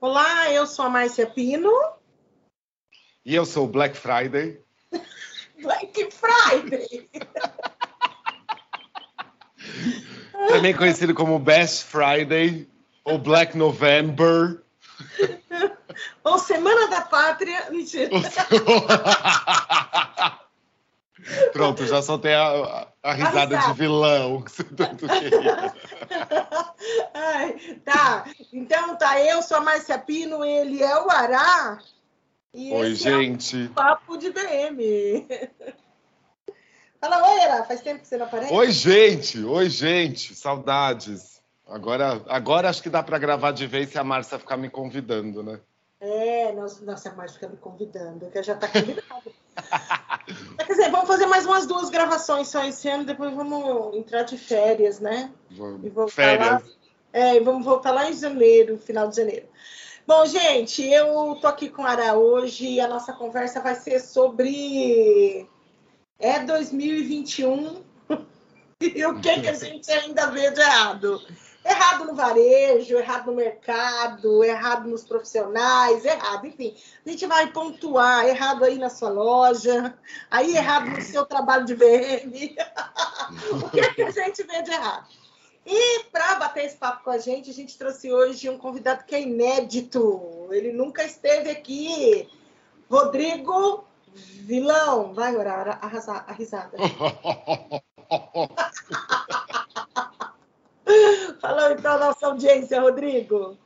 Olá, eu sou a Márcia Pino. E eu sou o Black Friday. Black Friday! Também conhecido como Best Friday ou Black November. Ou Semana da Pátria. Mentira. Pronto, já soltei a, a, risada, a risada, de vilão que você tanto queria. Ai, tá, então tá, eu sou a Márcia Pino, ele é o Ará. Oi, gente. É um papo de BM. Fala, oi, Ará, faz tempo que você não aparece? Oi, gente, oi, gente, saudades. Agora, agora acho que dá para gravar de vez se a Márcia ficar me convidando, né? É, nossa, a Márcia fica me convidando, que já tá convidada. Quer dizer, vamos fazer mais umas duas gravações só esse ano, depois vamos entrar de férias, né? Vamos. Férias. Lá, é, e vamos voltar lá em janeiro, final de janeiro. Bom, gente, eu tô aqui com a Ara hoje e a nossa conversa vai ser sobre é 2021 e o que, que a gente ainda vê de errado. Errado no varejo, errado no mercado, errado nos profissionais, errado, enfim. A gente vai pontuar errado aí na sua loja, aí errado no seu trabalho de VM. o que, é que a gente vê de errado? E para bater esse papo com a gente, a gente trouxe hoje um convidado que é inédito. Ele nunca esteve aqui. Rodrigo Vilão. Vai orar, arrasar, a risada. Falou então a nossa audiência, Rodrigo.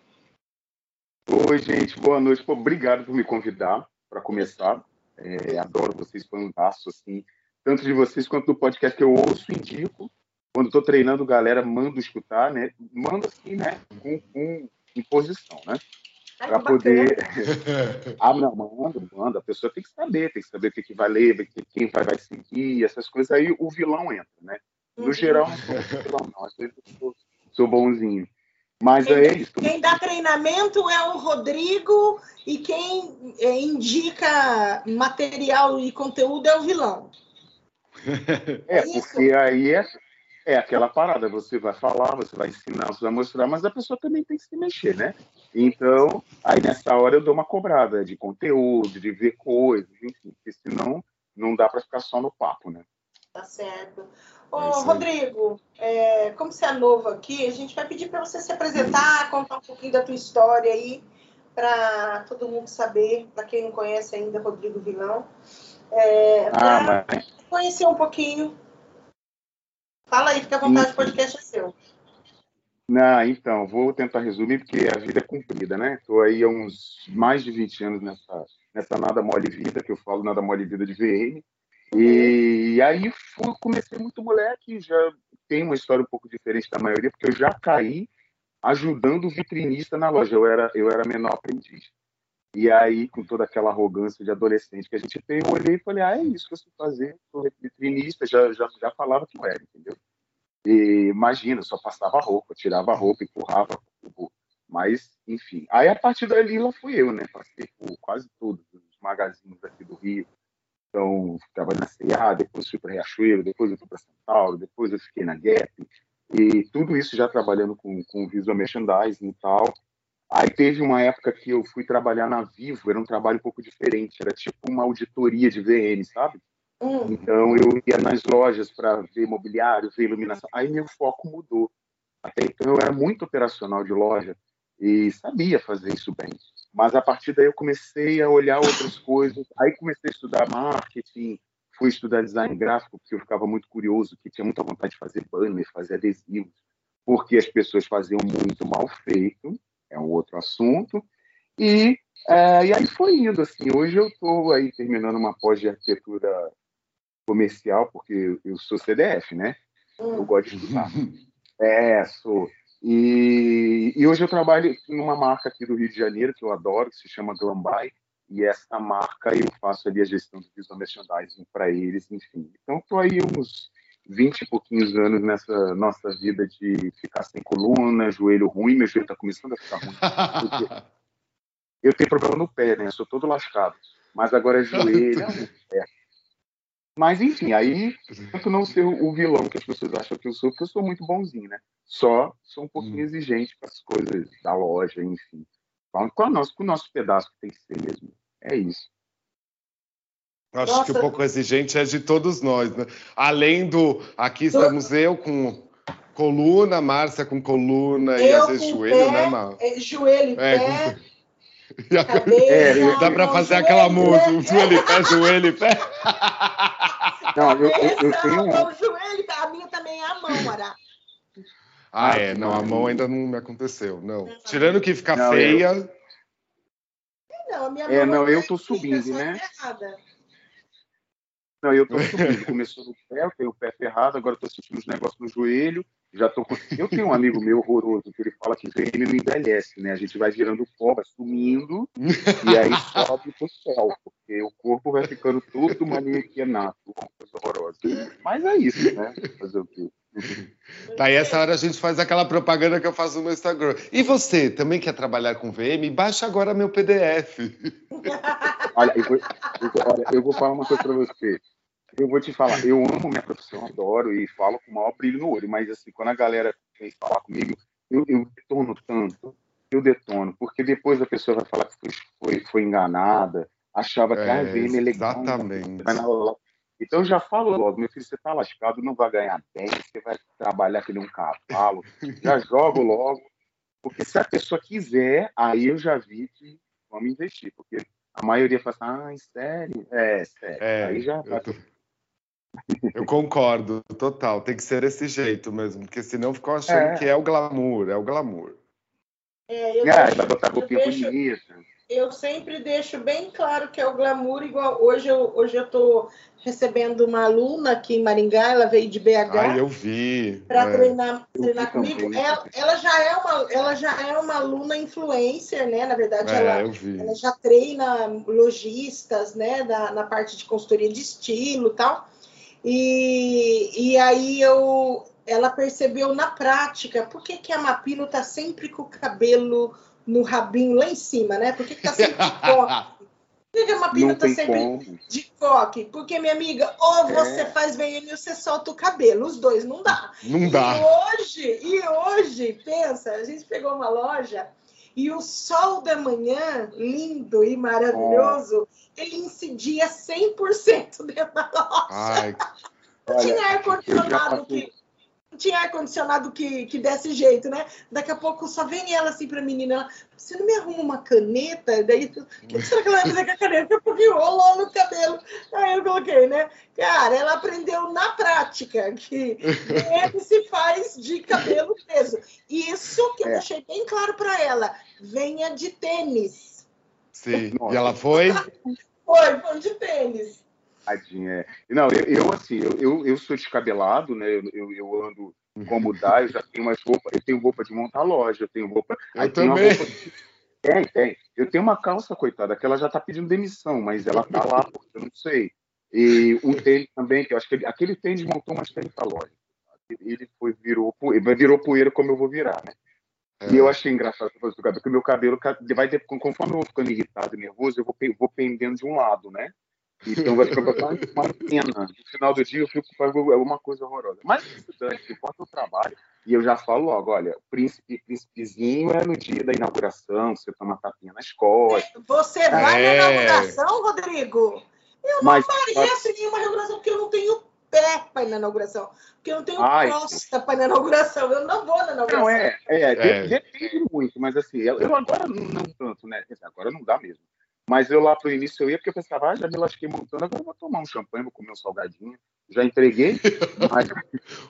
Oi, gente, boa noite. Pô, obrigado por me convidar para começar. É, adoro vocês, foi um laço, assim, tanto de vocês quanto do podcast que eu ouço e indico. Quando estou treinando, galera, mando escutar, né? Manda assim, né? Com, com imposição, né? Para poder. ah, não, manda, manda. A pessoa tem que saber, tem que saber o que, que vai ler, quem vai, vai seguir, essas coisas. Aí o vilão entra, né? No geral, não sou não. Às vezes eu sou, sou bonzinho. Mas quem, é isso. Quem dá treinamento é o Rodrigo e quem é, indica material e conteúdo é o vilão. É, é porque aí é, é aquela parada, você vai falar, você vai ensinar, você vai mostrar, mas a pessoa também tem que se mexer, né? Então, aí nessa hora eu dou uma cobrada de conteúdo, de ver coisas, enfim, porque senão não dá para ficar só no papo, né? Tá certo. Ô, é Rodrigo, é, como você é novo aqui, a gente vai pedir para você se apresentar, contar um pouquinho da tua história aí, para todo mundo saber, para quem não conhece ainda Rodrigo Vilão, é, ah, conhecer um pouquinho. Fala aí, fica à vontade, o podcast é seu. Não, então, vou tentar resumir, porque a vida é comprida, né? Estou aí há uns mais de 20 anos nessa, nessa nada mole vida, que eu falo nada mole vida de VM, e aí fui, comecei muito moleque, já tem uma história um pouco diferente da maioria, porque eu já caí ajudando o vitrinista na loja. Eu era, eu era menor aprendiz. E aí, com toda aquela arrogância de adolescente que a gente tem, eu olhei e falei, ah, é isso que eu sei fazer, sou vitrinista, já, já, já falava que eu era, entendeu? E imagina, só passava roupa, tirava roupa, empurrava. Mas, enfim. Aí, a partir dali, lá fui eu, né? Passei por quase todos os magazines aqui do Rio, então, ficava na CA, depois fui para Riachuelo, depois eu fui para São Paulo, depois eu fiquei na Gap. E tudo isso já trabalhando com, com visual merchandising e tal. Aí teve uma época que eu fui trabalhar na Vivo, era um trabalho um pouco diferente, era tipo uma auditoria de VN, sabe? Hum. Então eu ia nas lojas para ver mobiliário, ver iluminação. Aí meu foco mudou. Até então eu era muito operacional de loja e sabia fazer isso bem. Mas a partir daí eu comecei a olhar outras coisas. Aí comecei a estudar marketing, fui estudar design gráfico, porque eu ficava muito curioso, que tinha muita vontade de fazer banner, fazer adesivos, porque as pessoas faziam muito mal feito, é um outro assunto. E, é, e aí foi indo, assim. Hoje eu estou aí terminando uma pós de arquitetura comercial, porque eu sou CDF, né? Eu gosto de estudar. É, sou. E, e, hoje eu trabalho numa marca aqui do Rio de Janeiro que eu adoro, que se chama Glamby, e essa marca eu faço ali a gestão de visual merchandising para eles, enfim. Então estou aí uns 20 e pouquinhos anos nessa nossa vida de ficar sem coluna, joelho ruim, meu joelho está começando a ficar ruim. Eu tenho problema no pé, né? Eu sou todo lascado. Mas agora é joelho, é, mas, enfim, aí tento não ser o vilão que as pessoas acham que eu sou, porque eu sou muito bonzinho, né? Só sou um pouquinho hum. exigente com as coisas da loja, enfim. com, o nosso, com o nosso pedaço que tem que ser mesmo. É isso. Acho Nossa. que o pouco exigente é de todos nós, né? Além do. Aqui estamos eu com coluna, Márcia com coluna eu e às vezes joelho, pé, né, Mar? É, joelho, é, pé. Com... É, dá para fazer aquela música, um joelho, pé, joelho, pé. Não, eu, eu, eu tenho. O joelho, a minha também é a mão, Ará. Ah, é, não, a mão ainda não me aconteceu, não. não. Tirando que fica não, feia. Eu... Não, a minha é, mão é, não, eu tô subindo, né? Errada. Não, eu tô subindo. Começou no pé, eu tenho o pé ferrado, agora tô sentindo os negócios no joelho. Já tô. Eu tenho um amigo meu horroroso que ele fala que ele não envelhece, né? A gente vai virando vai sumindo e aí sobe pro céu, porque o corpo vai ficando todo maniquenato, uma coisa horrorosa. Mas é isso, né? Fazer o quê? Tá aí essa hora a gente faz aquela propaganda que eu faço no Instagram. E você, também quer trabalhar com VM? Baixa agora meu PDF. Olha, eu vou, eu, olha, eu vou falar uma coisa para você. Eu vou te falar, eu amo minha profissão, adoro e falo com o maior brilho no olho, mas assim, quando a galera vem falar comigo, eu, eu detono tanto, eu detono, porque depois a pessoa vai falar que foi, foi, foi enganada, achava que ah, é, a VM é legal. Exatamente. Então eu já falo logo, meu filho, você tá lascado, não vai ganhar bem, você vai trabalhar que nem um cavalo, já jogo logo, porque se a pessoa quiser, aí eu já vi que vamos investir, porque a maioria fala assim, ah, sério? É, sério. É, aí já tô... eu, concordo, total, tem que ser desse jeito mesmo, porque senão ficou achando é. que é o glamour, é o glamour. É, eu é, vai botar roupinha deixo... eu sempre deixo bem claro que é o glamour, igual hoje eu hoje eu tô recebendo uma aluna aqui em Maringá, ela veio de BH. Ah, eu vi. Para é. treinar, treinar comigo. Ela, ela, já é uma ela já é uma aluna influencer, né? Na verdade, é, ela, ela já treina lojistas, né, na, na parte de consultoria de estilo, tal. E, e aí eu ela percebeu na prática por que, que a Mapilo tá sempre com o cabelo no rabinho lá em cima, né? Por que, que tá sempre de coque? Por que, a Mapina tá sempre como. de coque? Porque, minha amiga, ou você é. faz VM ou você solta o cabelo. Os dois não dá. Não dá. E hoje, e hoje, pensa, a gente pegou uma loja e o sol da manhã, lindo e maravilhoso, é. ele incidia 100% dentro da loja. Ai, não tinha ar-condicionado que tinha ar-condicionado que, que desse jeito, né? Daqui a pouco só vem ela assim pra menina, ela, você não me arruma uma caneta? Daí, o que será que ela vai fazer com a caneta? Daqui a pouco rolou no cabelo. Aí eu coloquei, né? Cara, ela aprendeu na prática que ele se faz de cabelo preso. Isso que eu é. deixei bem claro para ela. Venha de tênis. Sim, e ela foi? Foi, foi de tênis. Tadinha, é. Não, eu, eu assim, eu, eu, eu, sou descabelado, né? Eu, eu, ando como dá, eu já tenho umas roupas, eu tenho roupa de montar loja, eu tenho roupa. Eu também. De... Tem, tem. Eu tenho uma calça, coitada, que ela já tá pedindo demissão, mas ela tá lá, porque eu não sei. E um tênis também, que eu acho que ele, aquele tênis montou umas 30 lojas. Ele foi, virou, virou poeira como eu vou virar, né? É. E eu achei engraçado porque o meu cabelo vai ter, conforme eu vou ficando irritado e nervoso, eu vou, vou pendendo de um lado, né? Então vai ficar uma pena. No final do dia eu fico é uma coisa horrorosa. Mas estudante, importa o trabalho. E eu já falo logo, olha, príncipe, príncipezinho é no dia da inauguração, você toma tapinha nas costas. Você vai é. na inauguração, Rodrigo? Eu não Mas, apareço em nenhuma inauguração porque eu não tenho pé para ir na inauguração. Porque eu não tenho Ai, costa para ir na inauguração. Eu não vou na inauguração. Não, é, é, é. depende muito, mas assim, eu, eu agora não, não tanto, né? Agora não dá mesmo. Mas eu lá pro início eu ia porque eu pensava, ah, já me lasquei montando, agora eu vou tomar um champanhe, vou comer um salgadinho. Já entreguei. Mas...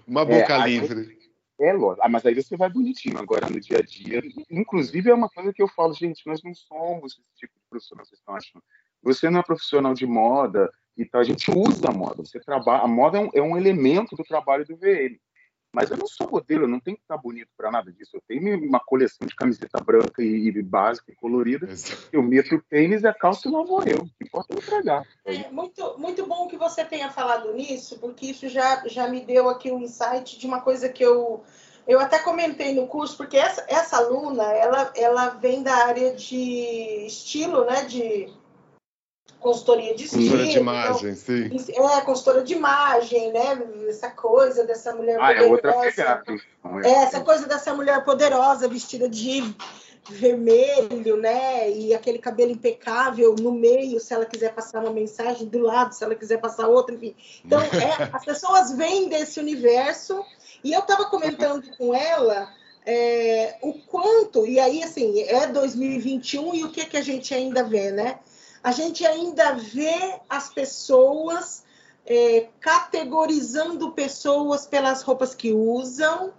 Uma boca é, livre. Aí, é, lógico. Ah, mas aí você vai bonitinho agora no dia a dia. Inclusive, é uma coisa que eu falo, gente, nós não somos esse tipo de profissional, vocês estão achando. Você não é profissional de moda, então a gente usa a moda. Você trabalha, a moda é um, é um elemento do trabalho do VM. Mas eu não sou modelo, eu não tenho que estar bonito para nada disso. Eu tenho uma coleção de camiseta branca e, e básica e colorida. Exato. Eu meto o tênis e a calça e lá vou eu. Que importa entregar. É muito, muito bom que você tenha falado nisso, porque isso já, já me deu aqui um insight de uma coisa que eu eu até comentei no curso, porque essa, essa aluna, ela, ela vem da área de estilo, né, de consultoria de estilo. Consultora de imagem, então, sim. É, consultora de imagem, né? Essa coisa dessa mulher ah, poderosa. É outra pegada. É, essa coisa dessa mulher poderosa, vestida de vermelho, né? E aquele cabelo impecável no meio, se ela quiser passar uma mensagem, do lado, se ela quiser passar outra, enfim. Então, é, as pessoas vêm desse universo. E eu estava comentando com ela é, o quanto, e aí, assim, é 2021 e o que, que a gente ainda vê, né? A gente ainda vê as pessoas é, categorizando pessoas pelas roupas que usam.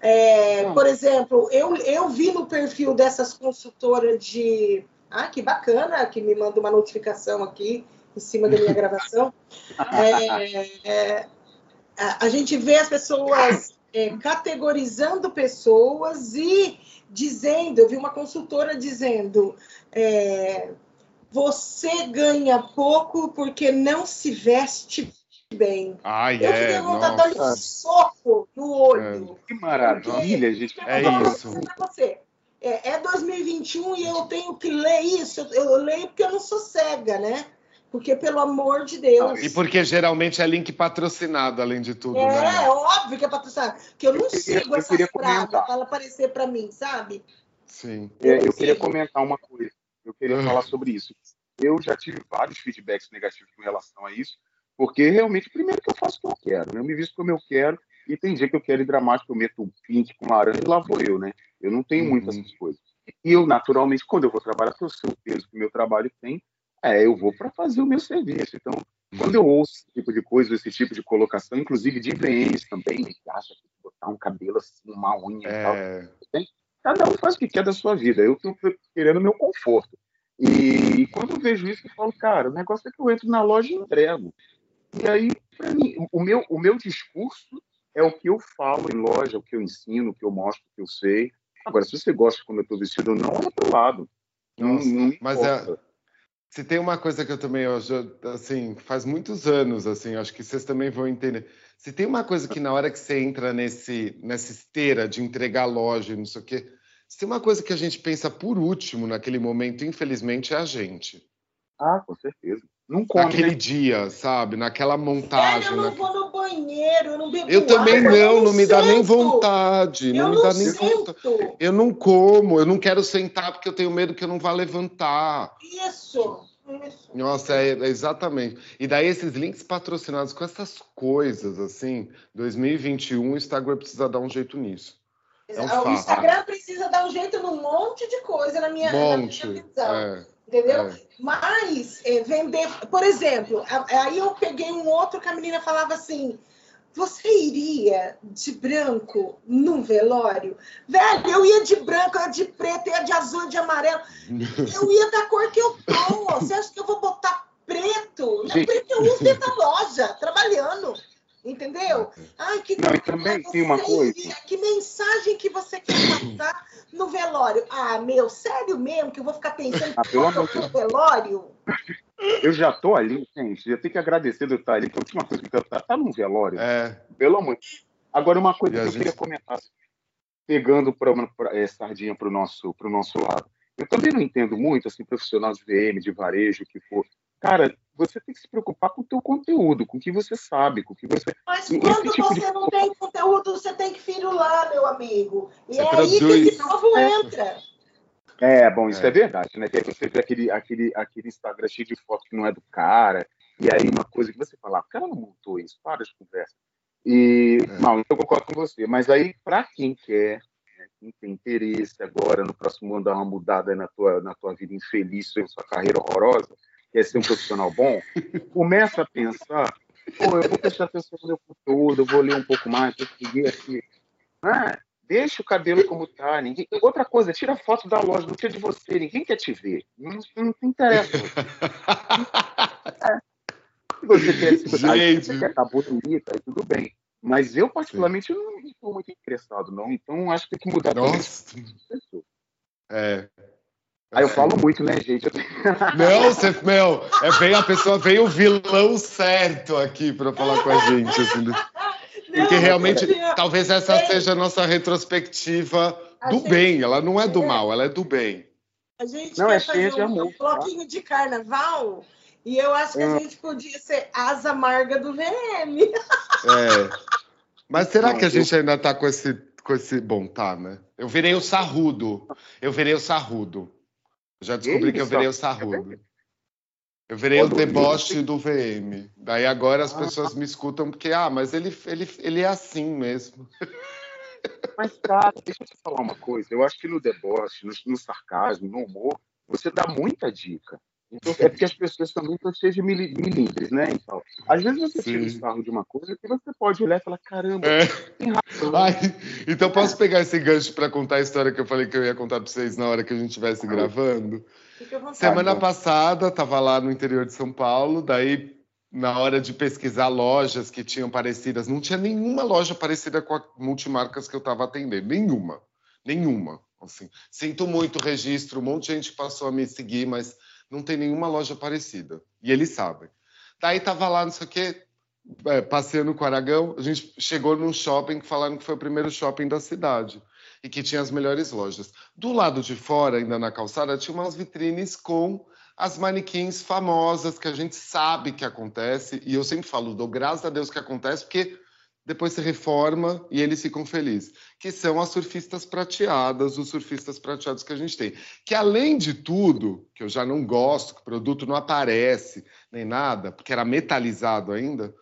É, por exemplo, eu, eu vi no perfil dessas consultoras de. Ah, que bacana, que me manda uma notificação aqui em cima da minha gravação. É, é, a gente vê as pessoas é, categorizando pessoas e dizendo, eu vi uma consultora dizendo, é, você ganha pouco porque não se veste bem. Ai, eu é, vontade de dar um soco no olho. É. Que maravilha, gente. É isso. Você. É, é 2021 e eu tenho que ler isso. Eu, eu leio porque eu não sou cega, né? Porque, pelo amor de Deus. E porque geralmente é link patrocinado, além de tudo. É, né? é óbvio que é patrocinado. Porque eu não eu queria, sigo essas pragas para ela aparecer para mim, sabe? Sim. É, eu queria comentar uma coisa. Eu queria falar sobre isso. Eu já tive vários feedbacks negativos com relação a isso, porque realmente, primeiro que eu faço o que eu quero, né? eu me visto como eu quero, e tem dia que eu quero ir dramático, eu meto um pink com laranja e lá vou eu, né? Eu não tenho uhum. muitas coisas. E eu, naturalmente, quando eu vou trabalhar, eu sei o peso que o meu trabalho tem, é, eu vou para fazer o meu serviço. Então, quando eu ouço esse tipo de coisa, esse tipo de colocação, inclusive de VMs também, que acha que botar um cabelo assim, uma unha é... e tal. Cada um faz o que quer da sua vida. Eu estou querendo o meu conforto. E quando eu vejo isso, eu falo, cara, o negócio é que eu entro na loja e entrego. E aí, para mim, o meu, o meu discurso é o que eu falo em loja, o que eu ensino, o que eu mostro, o que eu sei. Agora, se você gosta de como eu estou vestido ou não, é pro lado. Nossa, não, não mas é, se tem uma coisa que eu também, assim, faz muitos anos, assim, acho que vocês também vão entender. Se tem uma coisa que na hora que você entra nesse, nessa esteira de entregar loja, não sei o quê, se tem uma coisa que a gente pensa por último naquele momento, infelizmente, é a gente. Ah, com certeza. Não come, Naquele né? dia, sabe? Naquela montagem. É, eu não vou no banheiro, eu não bebo Eu também água, não, eu não, me dá nem vontade. Eu não me dá nem vontade. Eu não como, eu não quero sentar porque eu tenho medo que eu não vá levantar. Isso. Isso. Nossa, é, é, exatamente. E daí esses links patrocinados com essas coisas, assim, 2021, o Instagram precisa dar um jeito nisso. É um o Instagram precisa dar um jeito num monte de coisa na minha, monte, na minha visão. É, entendeu? É. Mas é, vender, por exemplo, aí eu peguei um outro que a menina falava assim: você iria de branco num velório? Velho, eu ia de branco, eu ia de preto, eu ia de azul, eu ia de amarelo. Eu ia da cor que eu tô. Você acha que eu vou botar preto? Não, preto eu uso dentro da loja, trabalhando. Entendeu? Ai, que Não, também tem uma coisa. Que mensagem que você quer passar no velório? Ah, meu, sério mesmo que eu vou ficar pensando ah, pelo amor no velório? Eu já tô ali, gente. Eu tenho que agradecer de estar ali, que a última coisa que eu tá, tá num velório. É. Pelo amor. Agora, uma coisa e que eu gente... queria comentar, pegando pra, pra, é, sardinha para o nosso, pro nosso lado. Eu também não entendo muito, assim, profissional de VM, de varejo, que for. Cara, você tem que se preocupar com o teu conteúdo, com o que você sabe, com o que você. Mas quando tipo você de... não tem conteúdo, você tem que firular, meu amigo. E você é aí que esse novo entra. É, bom, isso é, é verdade, né? Que aí você vê aquele, aquele, aquele Instagram cheio de foto que não é do cara, e aí uma coisa que você fala, ah, o cara não montou isso, para de conversa. E, é. não, então eu concordo com você. Mas aí, para quem quer, né, quem tem interesse agora, no próximo ano, dar uma mudada na tua, na tua vida infeliz, sua carreira horrorosa, quer ser um profissional bom, começa a pensar, pô, eu vou prestar atenção no meu conteúdo, eu vou ler um pouco mais, vou seguir aqui. Ah, deixa o cabelo como tá. Ninguém... Outra coisa, tira foto da loja, não tira de você, ninguém quer te ver. Não, não te interessa. é. Se você quer se Gente. você quer tá bonita, tudo bem. Mas eu, particularmente, não estou muito interessado, não. Então, acho que tem que mudar. Nossa. É. Aí eu falo muito, né, gente? Não, você, meu, é bem a pessoa veio o vilão certo aqui para falar com a gente. Assim, porque não, realmente, talvez essa seja a nossa retrospectiva do gente, bem. Ela não é do é. mal, ela é do bem. A gente não, quer é fazer um, amor, um tá? bloquinho de carnaval e eu acho que a hum. gente podia ser asa amarga do VM. É. Mas será que a gente ainda está com esse com esse. Bom, tá, né? Eu virei o sarrudo. Eu virei o sarrudo. Eu já descobri que eu virei o sarrudo. Eu virei o deboche do VM. Daí agora as ah. pessoas me escutam porque, ah, mas ele, ele, ele é assim mesmo. Mas, cara, deixa eu te falar uma coisa. Eu acho que no deboche, no, no sarcasmo, no humor, você dá muita dica. Então, é porque as pessoas também estão cheias de milímetros, né? Então, às vezes você Sim. tira o sarro de uma coisa que você pode olhar e falar, caramba, é. tem razão. Ai, então posso pegar esse gancho para contar a história que eu falei que eu ia contar para vocês na hora que a gente estivesse ah, gravando? Semana passada, estava lá no interior de São Paulo, daí na hora de pesquisar lojas que tinham parecidas, não tinha nenhuma loja parecida com a multimarcas que eu estava atendendo, nenhuma, nenhuma. Assim, sinto muito o registro, um monte de gente passou a me seguir, mas não tem nenhuma loja parecida. E eles sabem. Daí tava lá, não sei o quê, é, passeando com o Aragão, a gente chegou num shopping que falaram que foi o primeiro shopping da cidade e que tinha as melhores lojas. Do lado de fora, ainda na calçada, tinha umas vitrines com as manequins famosas que a gente sabe que acontece, e eu sempre falo, dou graças a Deus que acontece, porque depois se reforma e eles ficam felizes, que são as surfistas prateadas, os surfistas prateados que a gente tem. Que além de tudo, que eu já não gosto, que o produto não aparece nem nada, porque era metalizado ainda,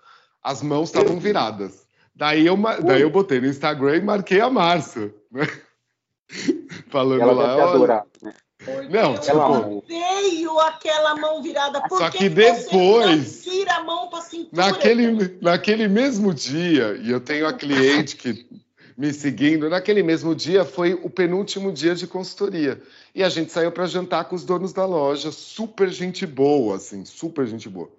as mãos estavam viradas. Daí eu, daí eu botei no Instagram e marquei a Márcia, né? Falando ela lá. Olha, né? Porque não, tipo, eu odeio aquela mão virada. Por só que, que depois. vira a mão para cintura. Naquele, naquele mesmo dia, e eu tenho a cliente que me seguindo, naquele mesmo dia foi o penúltimo dia de consultoria. E a gente saiu para jantar com os donos da loja, super gente boa, assim, super gente boa.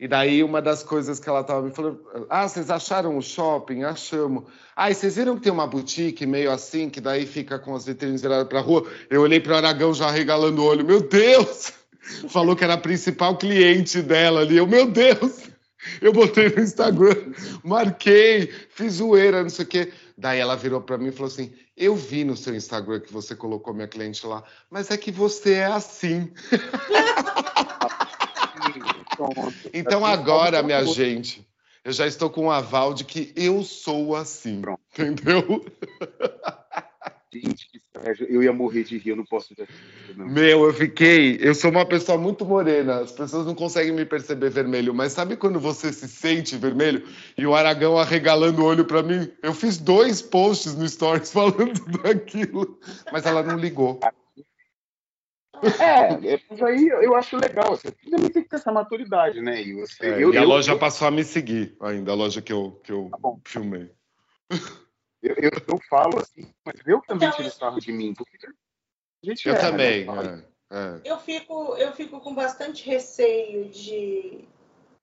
E daí uma das coisas que ela estava me falando, ah, vocês acharam o shopping? Achamos. Ah, e vocês viram que tem uma boutique meio assim, que daí fica com as vitrines viradas para a rua? Eu olhei para o Aragão já regalando o olho, meu Deus! Falou que era a principal cliente dela ali. Eu, meu Deus! Eu botei no Instagram, marquei, fiz zoeira, não sei o quê. Daí ela virou para mim e falou assim: Eu vi no seu Instagram que você colocou minha cliente lá, mas é que você é assim. Então agora, minha gente, eu já estou com um aval de que eu sou assim. Pronto. Entendeu? Gente, que Eu ia morrer de rir, eu não posso ver. Meu, eu fiquei. Eu sou uma pessoa muito morena, as pessoas não conseguem me perceber vermelho, mas sabe quando você se sente vermelho e o Aragão arregalando o olho para mim? Eu fiz dois posts no Stories falando daquilo, mas ela não ligou. É, é, mas aí eu acho legal. Você também tem que ter essa maturidade, né? E, você, é, eu, e a eu, loja eu, passou a me seguir ainda, a loja que eu, que eu tá filmei. Eu, eu, eu, falo assim, mas eu também então, tiro sarro de mim, porque a gente Eu é, também, né? é, Eu, fico, eu fico com bastante receio de,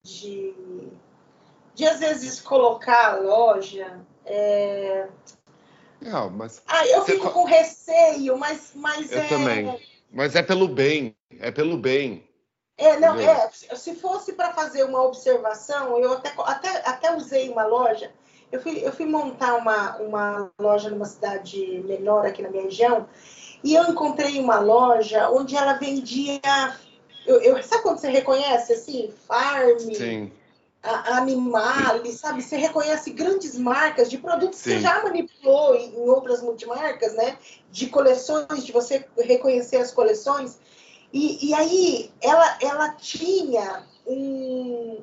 de, de às vezes colocar a loja. É... Não, mas. Ah, eu fico com receio, mas, mas eu é. Também. Mas é pelo bem, é pelo bem. É, não, é, se fosse para fazer uma observação, eu até, até, até usei uma loja. Eu fui, eu fui montar uma, uma loja numa cidade menor aqui na minha região, e eu encontrei uma loja onde ela vendia. Eu, eu, sabe quando você reconhece assim? Farm, Sim. Animale, sabe? Você reconhece grandes marcas de produtos Sim. que você já manipulou em, em outras multimarcas, né? De coleções, de você reconhecer as coleções. E, e aí ela, ela tinha um,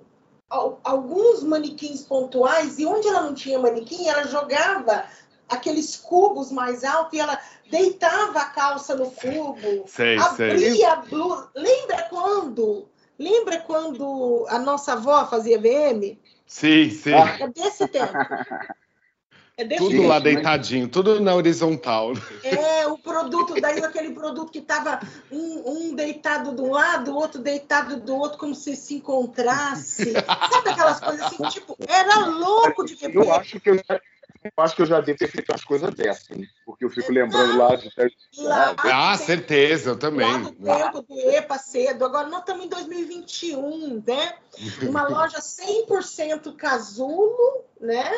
alguns manequins pontuais, e onde ela não tinha manequim, ela jogava aqueles cubos mais altos e ela deitava a calça no cubo, sei, abria sei. a blusa. Lembra quando Lembra quando a nossa avó fazia VM? Sim, sim. É desse tempo. É desse tudo tempo, lá deitadinho, tudo na horizontal. É, o produto, daí aquele produto que estava um, um, deitado de um lado, o outro deitado do outro, como se se encontrasse. Sabe aquelas coisas assim, tipo, era louco de ver. Eu acho que eu eu acho que eu já devo ter feito umas coisas dessas, hein? porque eu fico lembrando lá de. Lá, ah, certeza, eu também. Lá no tempo do EPA cedo. Agora nós estamos em 2021, né? Uma loja 100% casulo, né?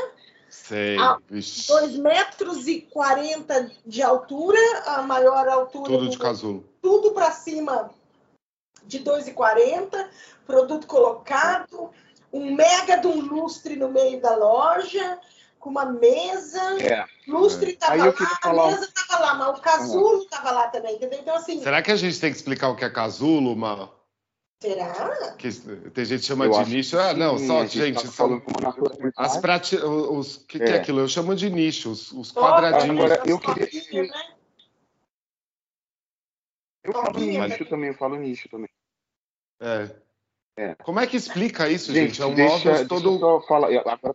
Sei. 2 metros e 40 de altura, a maior altura. Tudo de casulo. Tudo para cima de 2,40, produto colocado, um mega de um lustre no meio da loja com uma mesa, é. lustre estava lá, falar... a mesa estava lá, mas o casulo estava lá também, entendeu? Então, assim... Será que a gente tem que explicar o que é casulo, Mal? Será? Que, tem gente que chama eu de nicho. Ah, não, só, gente, gente tá são as prate... os que, é. que é aquilo? Eu chamo de nicho, os, os quadradinhos. Agora, eu queria... Né? Eu falo nicho também, eu falo nicho também. É. é. Como é que explica isso, gente? gente? É um deixa, móvel todo. Deixa eu falar. Agora...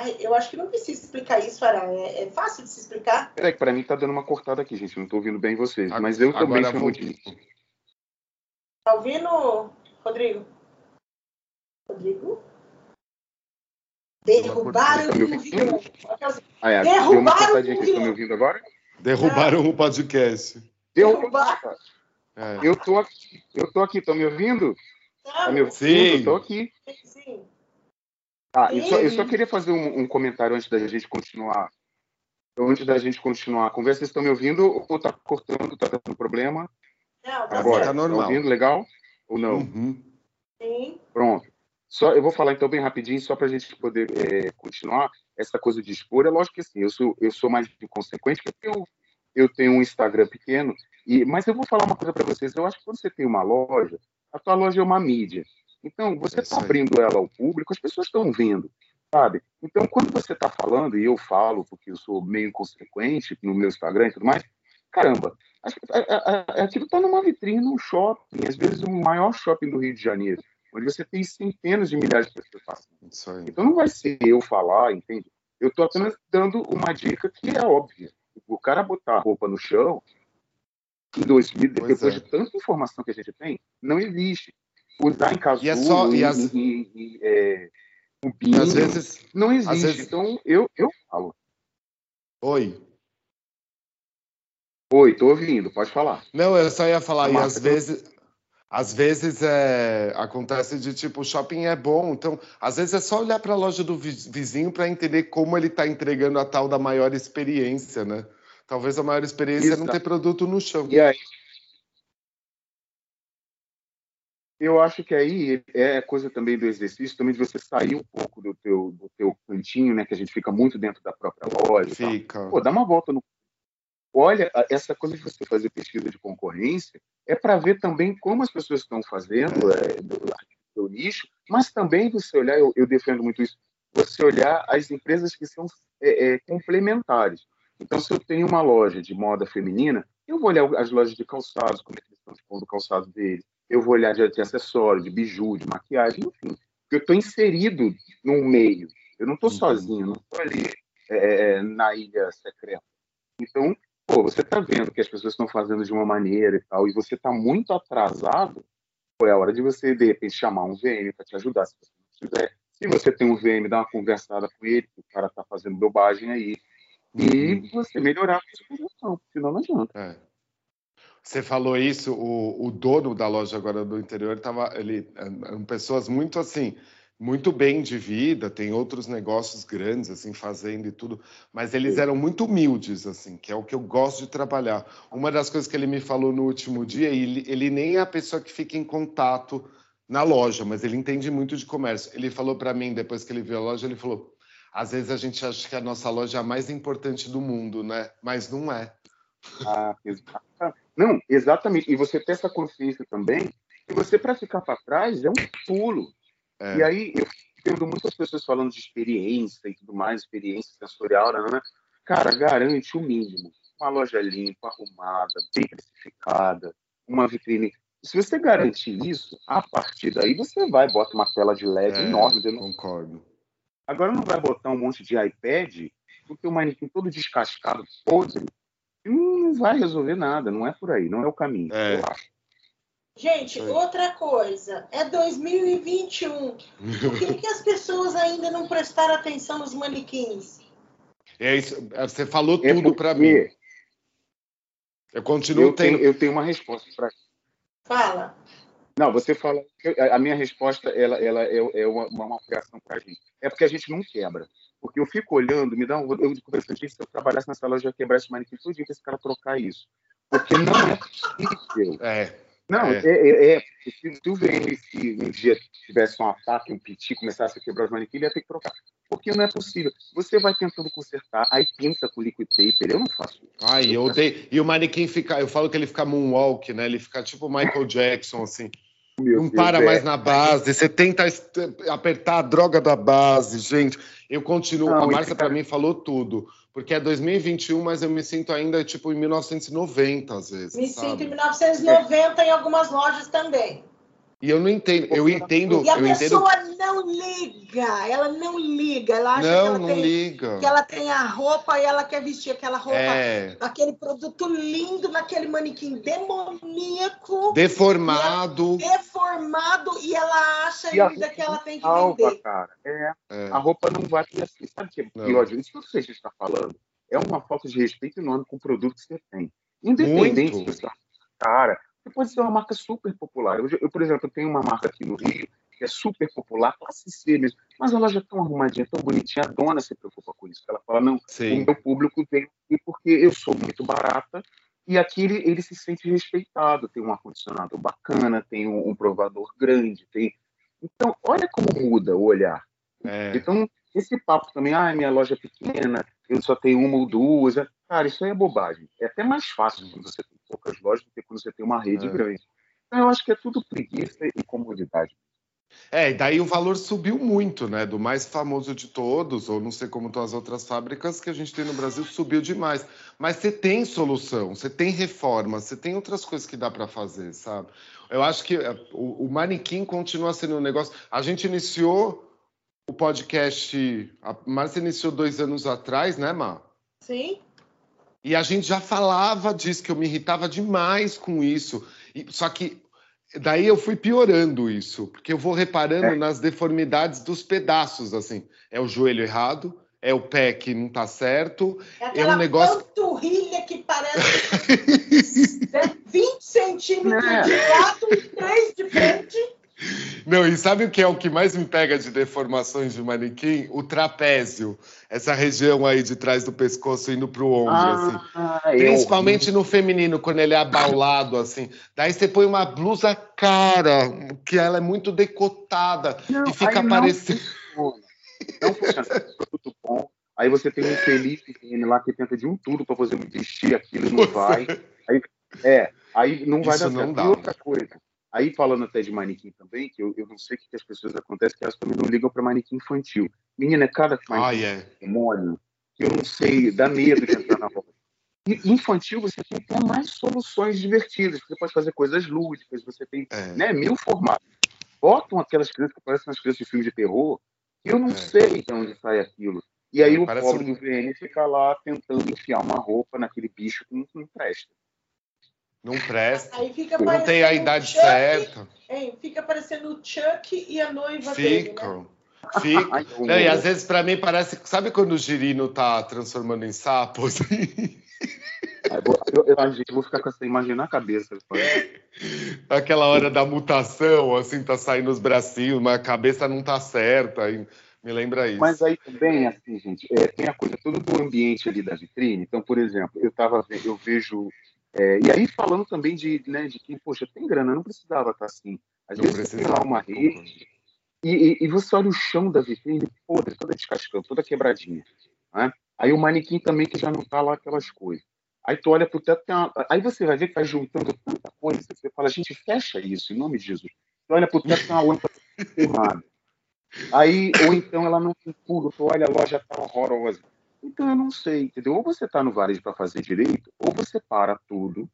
Ai, eu acho que não precisa explicar isso, Ará. É, é, fácil de se explicar. É que para mim tá dando uma cortada aqui, gente. Não tô ouvindo bem vocês. Mas eu também chamo vou... de. Tá ouvindo, Rodrigo? Rodrigo? Derrubaram o. Ah, é. Derrubaram o Rio. Estão me ouvindo agora? Derrubaram o podcast. Derrubaram. É. Eu tô aqui, eu tô aqui, estão me ouvindo? Tá me ouvindo? Sim. Eu tô aqui. Sim. Ah, eu só, eu só queria fazer um, um, comentário antes da gente continuar. Antes da gente continuar a conversa, vocês estão me ouvindo ou tá cortando, tá dando problema? Não, tá Agora, tá normal. Tá ouvindo legal ou não? Uhum. Sim. Pronto. Só, eu vou falar então bem rapidinho, só para a gente poder é, continuar. Essa coisa de expor, é lógico que sim, eu sou, eu sou mais inconsequente, porque eu, eu tenho um Instagram pequeno, e, mas eu vou falar uma coisa para vocês. Eu acho que quando você tem uma loja, a tua loja é uma mídia. Então, você está abrindo ela ao público, as pessoas estão vendo, sabe? Então, quando você está falando, e eu falo, porque eu sou meio inconsequente no meu Instagram e tudo mais, caramba, aquilo está numa vitrine, num shopping, às vezes o maior shopping do Rio de Janeiro onde você tem centenas de milhares de pessoas passando. Então não vai ser eu falar, entende? Eu estou apenas dando uma dica que é óbvia. O cara botar a roupa no chão, em 2000, depois é. de tanta informação que a gente tem, não existe. Usar em casulo, e é só, e as... em, em, é, um às vezes, não existe. Vezes... Então eu, eu falo. Oi. Oi, tô ouvindo, pode falar. Não, eu só ia falar, e às vezes, às vezes é, acontece de tipo, o shopping é bom, então às vezes é só olhar para a loja do vizinho para entender como ele está entregando a tal da maior experiência, né? Talvez a maior experiência Isso. é não ter produto no chão. E aí? Eu acho que aí é coisa também do exercício, também de você sair um pouco do teu, do teu cantinho, né? Que a gente fica muito dentro da própria loja. Fica. Pô, dá uma volta no Olha, essa coisa de você fazer pesquisa de concorrência é para ver também como as pessoas estão fazendo é, do, do nicho, mas também você olhar, eu, eu, defendo muito isso, você olhar as empresas que são é, é, complementares. Então, se eu tenho uma loja de moda feminina, eu vou olhar as lojas de calçados, como é que eles estão expondo o calçado deles. Eu vou olhar de, de acessório, de biju, de maquiagem, enfim. Porque eu estou inserido num meio. Eu não estou uhum. sozinho, não estou ali é, é, na ilha secreta. Então, pô, você está vendo que as pessoas estão fazendo de uma maneira e tal, e você está muito atrasado, foi a hora de você, de repente, chamar um VM para te ajudar, se você não tiver. Se você tem um VM, dá uma conversada com ele, que o cara está fazendo bobagem aí, e uhum. você melhorar a sua produção, senão não adianta. É. Você falou isso, o, o dono da loja agora do interior, tava, ele, eram pessoas muito assim, muito bem de vida, tem outros negócios grandes, assim, fazendo e tudo, mas eles eram muito humildes, assim, que é o que eu gosto de trabalhar. Uma das coisas que ele me falou no último dia, ele, ele nem é a pessoa que fica em contato na loja, mas ele entende muito de comércio. Ele falou para mim, depois que ele viu a loja, ele falou, às vezes a gente acha que a nossa loja é a mais importante do mundo, né? Mas não é. Ah, não, exatamente. E você ter essa consciência também, que você, para ficar para trás, é um pulo. É. E aí eu tendo muitas pessoas falando de experiência e tudo mais, experiência sensorial, né, né? Cara, garante o mínimo. Uma loja limpa, arrumada, bem classificada, uma vitrine. Se você garante isso, a partir daí você vai, bota uma tela de LED é, enorme. Dentro... Concordo. Agora não vai botar um monte de iPad, porque o manequim todo descascado, podre, não vai resolver nada, não é por aí, não é o caminho, é. eu acho. Gente, outra coisa, é 2021. Por que, que as pessoas ainda não prestaram atenção nos manequins? É isso, é, você falou é tudo para mim. Eu continuo eu tendo. Tenho, eu tenho uma resposta para. Fala. Não, você fala. A minha resposta ela, ela é, é uma, uma para a gente. É porque a gente não quebra. Porque eu fico olhando, me dá um. Eu conversando se eu trabalhasse nessa loja, eu ia quebrar esse manequim tudo que esse cara trocar isso. Porque não é possível. É Não, é, é, é se, se o se um dia tivesse um ataque, um piti, começasse a quebrar os manequins, ele ia ter que trocar. Porque não é possível. Você vai tentando consertar, aí pinta com liquid paper. Eu não faço isso. Ai, eu odeio. E o manequim fica. Eu falo que ele fica moonwalk, né? Ele fica tipo Michael Jackson, assim. Meu não Deus para Deus, mais é. na base. Você tenta apertar a droga da base, gente. Eu continuo. Não, a Márcia, para mim, falou tudo. Porque é 2021, mas eu me sinto ainda tipo em 1990, às vezes. Me sabe? sinto em 1990 em algumas lojas também. E eu não entendo, eu entendo. E a eu pessoa entendo... não liga, ela não liga, ela acha não, que, ela não tem, liga. que ela tem a roupa e ela quer vestir aquela roupa, é. aquele produto lindo naquele manequim demoníaco. Deformado. E ela, deformado e ela acha e ainda que ela tem que salva, vender. Cara. É, é. A roupa não vai ter assim. Sabe o que é pior? Isso que você está falando é uma falta de respeito enorme com o produto que você tem. Independente Muito. do cara você pode ser uma marca super popular. Eu, eu, por exemplo, eu tenho uma marca aqui no Rio que é super popular, classe C mesmo, mas ela já é tão arrumadinha, tão bonitinha, a dona se preocupa com isso. Ela fala, não, Sim. o meu público vem aqui porque eu sou muito barata e aqui ele, ele se sente respeitado, tem um ar-condicionado bacana, tem um, um, provador grande, tem... Então, olha como muda o olhar. É. Então, esse papo também, ah, minha loja é pequena, eu só tenho uma ou duas, cara, isso aí é bobagem. É até mais fácil quando você tem poucas lojas do que quando você tem uma rede é. grande. Então, eu acho que é tudo preguiça e comodidade. É, e daí o valor subiu muito, né? Do mais famoso de todos, ou não sei como estão as outras fábricas que a gente tem no Brasil, subiu demais. Mas você tem solução, você tem reforma, você tem outras coisas que dá para fazer, sabe? Eu acho que é, o, o manequim continua sendo um negócio. A gente iniciou o podcast, a Márcia iniciou dois anos atrás, né, Má? Sim. E a gente já falava disso, que eu me irritava demais com isso. E, só que daí eu fui piorando isso, porque eu vou reparando é. nas deformidades dos pedaços, assim. É o joelho errado, é o pé que não tá certo. É, é um negócio. panturrilha que parece 20 centímetros é. de lado e 3 de frente. Não, e sabe o que é o que mais me pega de deformações de manequim? O trapézio. Essa região aí de trás do pescoço indo pro ombro, ah, assim. Principalmente no feminino, quando ele é abaulado, assim. Daí você põe uma blusa cara, que ela é muito decotada não, e fica parecendo. Não funciona. Produto bom. Aí você tem um feliz lá que tenta de um tudo para fazer vestir aquilo, não vai. Aí, é, aí não vai Isso dar certo. Dá. E outra coisa, Aí, falando até de manequim também, que eu, eu não sei o que, as pessoas acontecem, que elas também não ligam para manequim infantil. Menina, é cada manequim ah, demônio, que eu não sei, dá medo de entrar na roda. E infantil, você tem até mais soluções divertidas. Você pode fazer coisas lúdicas, você tem é. né, mil formatos. Botam aquelas crianças que parecem umas crianças de filme de terror, e eu não é. sei de onde sai aquilo. E aí é, o pobre do VN fica lá tentando enfiar uma roupa naquele bicho que não, não presta. Não presta. Aí fica não tem a idade Chuck, certa. Hein, fica parecendo o Chuck e a noiva fica. dele, né? Fica. Não, e às vezes para mim parece, sabe quando o girino tá transformando em sapo? Assim? Eu, eu, eu, vou ficar com essa imagem na cabeça. Aquela hora da mutação, assim, tá saindo os bracinhos, mas a cabeça não tá certa. Me lembra isso. Mas aí também, assim, gente, é, tem a coisa todo do ambiente ali da vitrine. Então, por exemplo, eu tava, eu vejo é, e aí falando também de, né, de que, poxa, tem grana, não precisava estar assim. Às não vezes você tem lá uma rede e, e, e, você olha o chão da vitrine, podre, toda descascando, toda quebradinha. Né? Aí o manequim também que já não tá lá aquelas coisas. Aí tu olha pro teto, uma... aí você vai ver que tá juntando tanta coisa. Você fala, gente, fecha isso, em nome de Jesus. Tu olha pro teto, tem uma lâmpada queimada. Aí, ou então ela não tem tudo, tu olha, a loja tá horrorosa. Então eu não sei, entendeu? Ou você está no varejo para fazer direito, ou você para tudo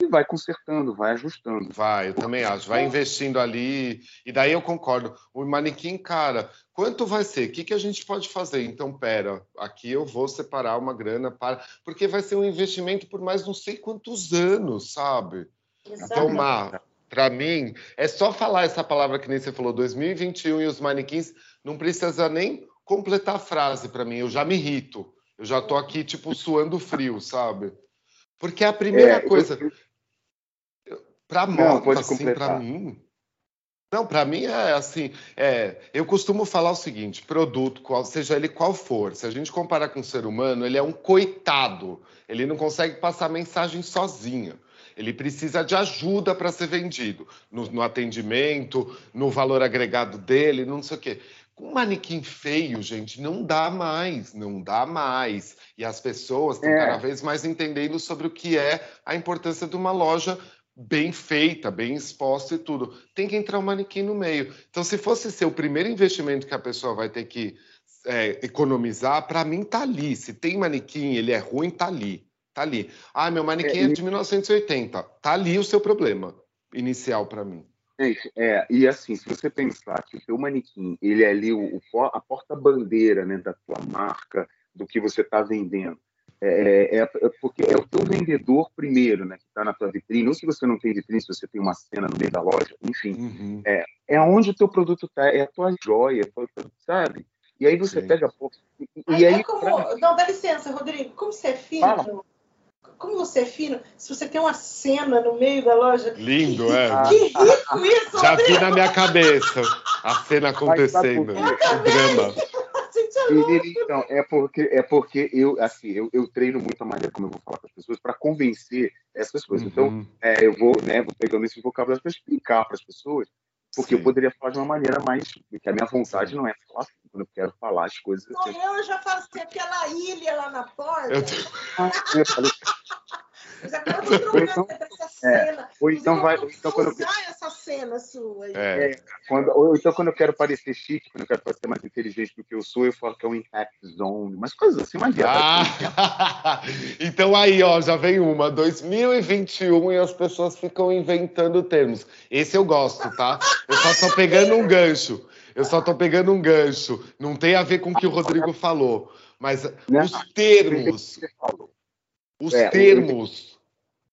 e vai consertando, vai ajustando. Vai, eu também acho. Vai investindo ali. E daí eu concordo. O manequim, cara, quanto vai ser? O que, que a gente pode fazer? Então, pera, aqui eu vou separar uma grana para. Porque vai ser um investimento por mais não sei quantos anos, sabe? Exato. Então, Mar, para mim, é só falar essa palavra que nem você falou, 2021 e os manequins, não precisa nem completar a frase para mim, eu já me irrito. Eu já tô aqui, tipo, suando frio, sabe? Porque a primeira é, coisa. Eu... Pra moto, assim, para mim. Não, para mim é assim. É, eu costumo falar o seguinte: produto, qual, seja ele qual for, se a gente comparar com o ser humano, ele é um coitado. Ele não consegue passar mensagem sozinho. Ele precisa de ajuda para ser vendido, no, no, atendimento, no valor agregado dele, não sei o quê. Com manequim feio, gente, não dá mais, não dá mais. E as pessoas estão é. cada vez mais entendendo sobre o que é a importância de uma loja bem feita, bem exposta e tudo. Tem que entrar um manequim no meio. Então, se fosse ser o primeiro investimento que a pessoa vai ter que é, economizar, para mim tá ali. Se tem manequim, ele é ruim, tá ali. Tá ali. Ah, meu manequim é, é de 1980. Tá ali o seu problema inicial para mim. É, é, e assim, se você pensar que o seu manequim, ele é ali o, a porta-bandeira né, da tua marca, do que você está vendendo, é, é, é, porque é o teu vendedor primeiro, né, que está na tua vitrine, ou se você não tem vitrine, se você tem uma cena no meio da loja, enfim, uhum. é, é onde o teu produto está, é a tua joia, sabe? E aí você Sim. pega pouco. E, aí, aí como... pra... Não, dá licença, Rodrigo, como você é fino, Fala. Como você é fino, se você tem uma cena no meio da loja. Lindo, que, é. Que rico isso, Já vi na minha cabeça a cena acontecendo. O drama. então, é porque, é porque eu, assim, eu, eu treino muito a maneira como eu vou falar para as pessoas para convencer essas coisas. Então, uhum. Então, é, eu vou, né, vou pegando esse vocabulário para explicar para as pessoas, porque Sim. eu poderia falar de uma maneira mais. que a minha vontade não é falar assim, quando eu quero falar as coisas. Assim. eu já faço aquela ilha lá na porta. Eu, eu falei, mas tô então, essa é, cena. É, ou então vai. Então, quando usar eu... essa cena sua aí. É. é. quando, ou então, quando eu quero parecer chique, quando eu quero parecer mais inteligente do que eu sou, eu falo que é um impact zone, umas coisas assim, mais ah, Então aí, ó, já vem uma. 2021 e as pessoas ficam inventando termos. Esse eu gosto, tá? Eu só tô pegando um gancho. Eu só tô pegando um gancho. Não tem a ver com o que o Rodrigo falou. Mas né? os termos. Os é, termos.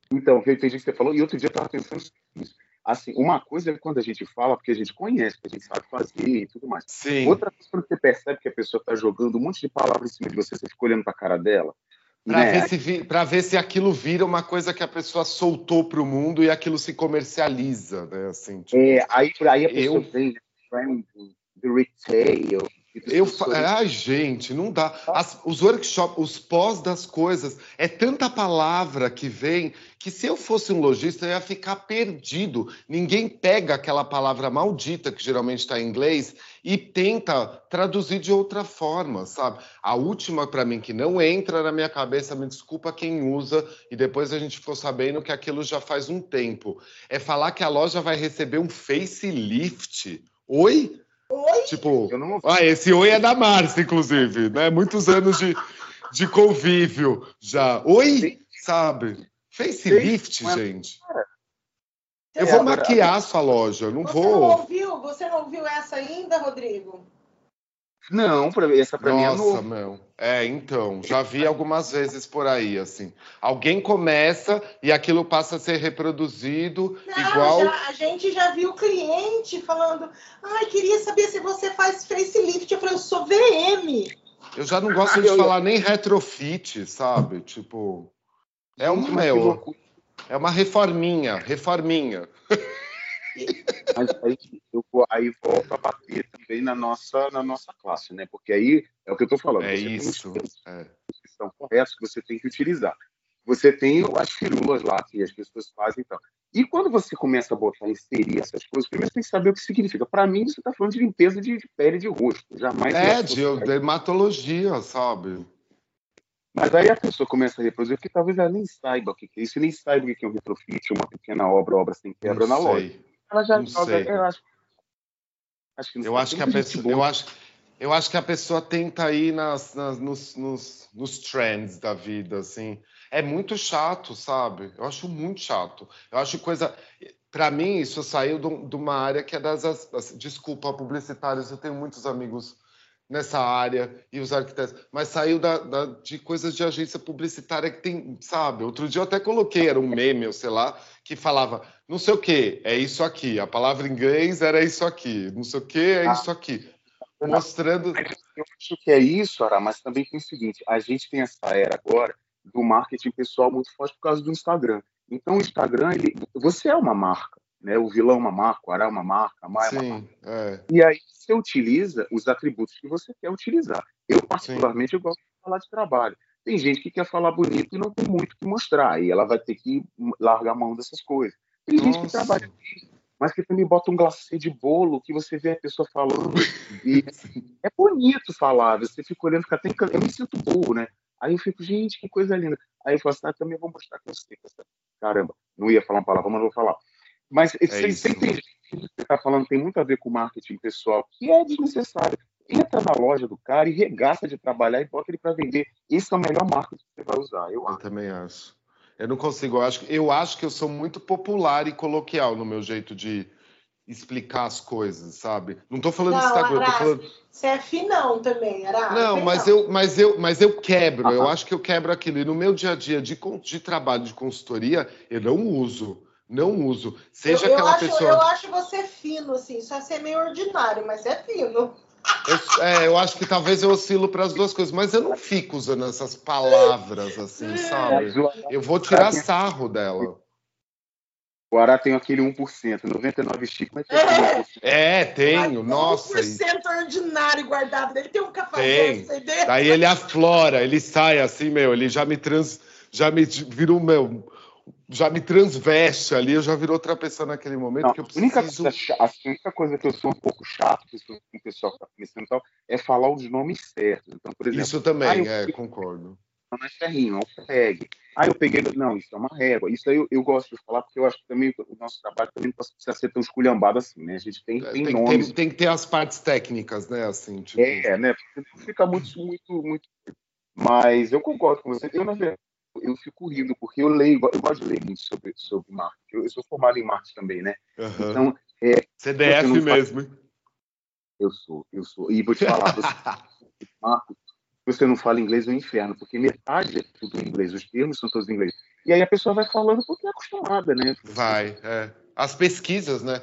Eu, então, eu entendi o que você falou, e outro dia eu estava pensando nisso. Assim, uma coisa é quando a gente fala, porque a gente conhece, porque a gente sabe fazer e tudo mais. Sim. Outra coisa, quando você percebe que a pessoa está jogando um monte de palavras em cima de você, você fica olhando para a cara dela. Para né? ver, se ver se aquilo vira uma coisa que a pessoa soltou para o mundo e aquilo se comercializa, né? Assim, tipo, é, aí, aí a pessoa eu... vem, né? the retail, eu, ai, gente, não dá. As, os workshops, os pós das coisas, é tanta palavra que vem que se eu fosse um lojista eu ia ficar perdido. Ninguém pega aquela palavra maldita que geralmente está em inglês e tenta traduzir de outra forma, sabe? A última para mim que não entra na minha cabeça, me desculpa quem usa e depois a gente ficou sabendo que aquilo já faz um tempo, é falar que a loja vai receber um facelift. Oi? Oi? Tipo, ah, esse oi é da Márcia, inclusive, né? Muitos anos de, de convívio já. Oi, sabe? Facelift, gente. Eu vou maquiar a sua loja, não você vou. Não ouviu? Você não ouviu essa ainda, Rodrigo? Não, essa para mim é Nossa, meu. É, então, já vi algumas vezes por aí, assim. Alguém começa e aquilo passa a ser reproduzido Não, igual. Já, a gente já viu cliente falando: ai, queria saber se você faz facelift. Eu falei, eu sou VM. Eu já não gosto de falar nem retrofit, sabe? Tipo. É um meu. É uma reforminha, reforminha. Mas aí, eu, aí volta a bater também na nossa, na nossa classe, né? Porque aí é o que eu estou falando. É isso. É. Que são corretos que você tem que utilizar. Você tem as firulas lá que as pessoas fazem e tal. E quando você começa a botar, inserir essas coisas, primeiro você tem que saber o que significa. Para mim, você está falando de limpeza de, de pele de rosto. Jamais. É, de dermatologia, sabe? Mas aí a pessoa começa a reproduzir, porque talvez ela nem saiba o que é isso, nem saiba o que é um retrofit, uma pequena obra, obra sem quebra não na sei. loja. Ela já não joga, sei. eu acho. acho que eu acho que a pessoa, eu acho, eu acho que a pessoa tenta ir nas, nas nos, nos, nos, trends da vida, assim. É muito chato, sabe? Eu acho muito chato. Eu acho coisa. Para mim, isso saiu de uma área que é das. Desculpa, publicitários, eu tenho muitos amigos nessa área e os arquitetos, mas saiu da, da, de coisas de agência publicitária que tem, sabe? Outro dia eu até coloquei, era um meme, ou sei lá, que falava não sei o que, é isso aqui. A palavra em inglês era isso aqui, não sei o que, é ah. isso aqui. Mostrando. Eu acho que é isso, Ara, mas também tem o seguinte: a gente tem essa era agora do marketing pessoal muito forte por causa do Instagram. Então, o Instagram, ele, você é uma marca né? O vilão é uma marca, o Ará é uma marca, a Maia é uma marca. É. E aí você utiliza os atributos que você quer utilizar. Eu, particularmente, eu gosto de falar de trabalho. Tem gente que quer falar bonito e não tem muito que mostrar, e ela vai ter que largar a mão dessas coisas. Tem Nossa. gente que trabalha mas que também bota um glacê de bolo que você vê a pessoa falando. E é bonito falar, você fica olhando, fica até Eu me sinto burro, né? Aí eu fico, gente, que coisa linda. Aí eu falo assim, ah, também vou mostrar que eu sei. Caramba, não ia falar uma palavra, mas vou falar. Mas é entende que você está falando tem muito a ver com marketing pessoal, que é desnecessário. Entra na loja do cara e regaça de trabalhar e bota ele para vender. Esse é o melhor marketing que você vai usar, eu, eu também acho. Eu não consigo. Eu acho, eu acho que eu sou muito popular e coloquial no meu jeito de explicar as coisas, sabe? Não estou falando não, Instagram, Arás, falando... Você é finão também, Arás. Não, mas eu, mas eu, mas eu quebro. Eu acho que eu quebro aquilo. E no meu dia a dia de, de trabalho de consultoria, eu não uso. Não uso. Seja eu, eu aquela acho, pessoa. Eu acho você fino, assim. Só ser meio ordinário, mas é fino. Eu, é, eu acho que talvez eu oscilo para as duas coisas, mas eu não fico usando essas palavras assim, sabe? Eu vou tirar sarro dela. O Ará tem aquele 1%, 99 Chico, mas tem é, é, tenho, nossa. 1% ordinário guardado dele, tem um café tem. Daí ele aflora, ele sai assim, meu, ele já me trans, já me virou, meu, já me transveste ali, eu já virou outra pessoa naquele momento não, que eu preciso... A única, coisa, a única coisa que eu sou um pouco chato com o pessoal que está começando tal, é falar os nomes certos. Então, por exemplo, Isso também, é, concordo. Não é ferrinho, é um pegue. Ah, eu peguei. Não, isso é uma régua. Isso aí eu, eu, gosto de falar, porque eu acho que também o nosso trabalho também não precisa ser tão esculhambado assim, né? A gente tem, é, tem, tem nomes. Tem, tem, que ter as partes técnicas, né? Assim, tipo... É, né? Fica muito, muito, muito. Mas eu concordo com você. Eu, na verdade, eu fico rindo, porque eu leio, eu gosto de ler muito sobre, sobre marketing. Eu, eu sou formado em marketing também, né? Uhum. Então, é, CDF mesmo. Faz... Eu sou, eu sou. E vou te falar, você, você não fala inglês é um inferno, porque metade é tudo em inglês, os termos são todos em inglês. E aí a pessoa vai falando porque é acostumada, né? Vai, é. As pesquisas, né?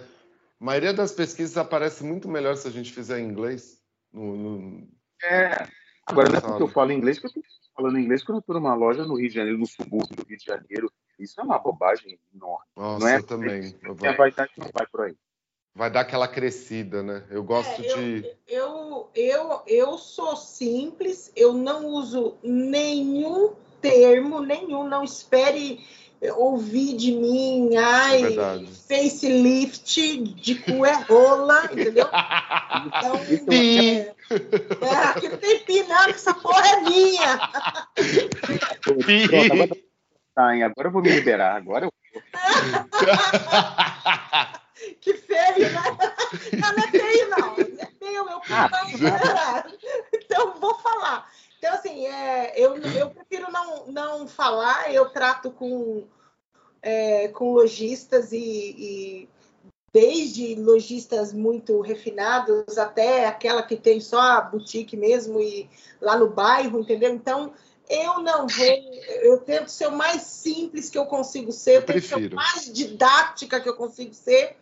A maioria das pesquisas aparece muito melhor se a gente fizer em inglês. No, no... É. Agora, não é porque eu falo inglês que eu estou falando inglês quando eu estou numa loja no Rio de Janeiro, no subúrbio do Rio de Janeiro. Isso é uma bobagem enorme. Nossa, não é, eu também. Eu vai... vai estar que não vai por aí. Vai dar aquela crescida, né? Eu gosto é, de. Eu, eu, eu sou simples, eu não uso nenhum termo, nenhum, não espere ouvir de mim, ai, é facelift de cu é rola, entendeu? Então, é, é, aqui não tem pi, não, essa porra é minha. Pi. Agora eu vou me liberar, agora eu que feio, né? Não, não é feio, não. É feio, meu ah, Então, vou falar. Então, assim, é, eu, eu prefiro não, não falar, eu trato com, é, com lojistas e, e desde lojistas muito refinados até aquela que tem só a boutique mesmo e lá no bairro, entendeu? Então, eu não vou, eu tento ser o mais simples que eu consigo ser, eu, eu tento ser o mais didática que eu consigo ser,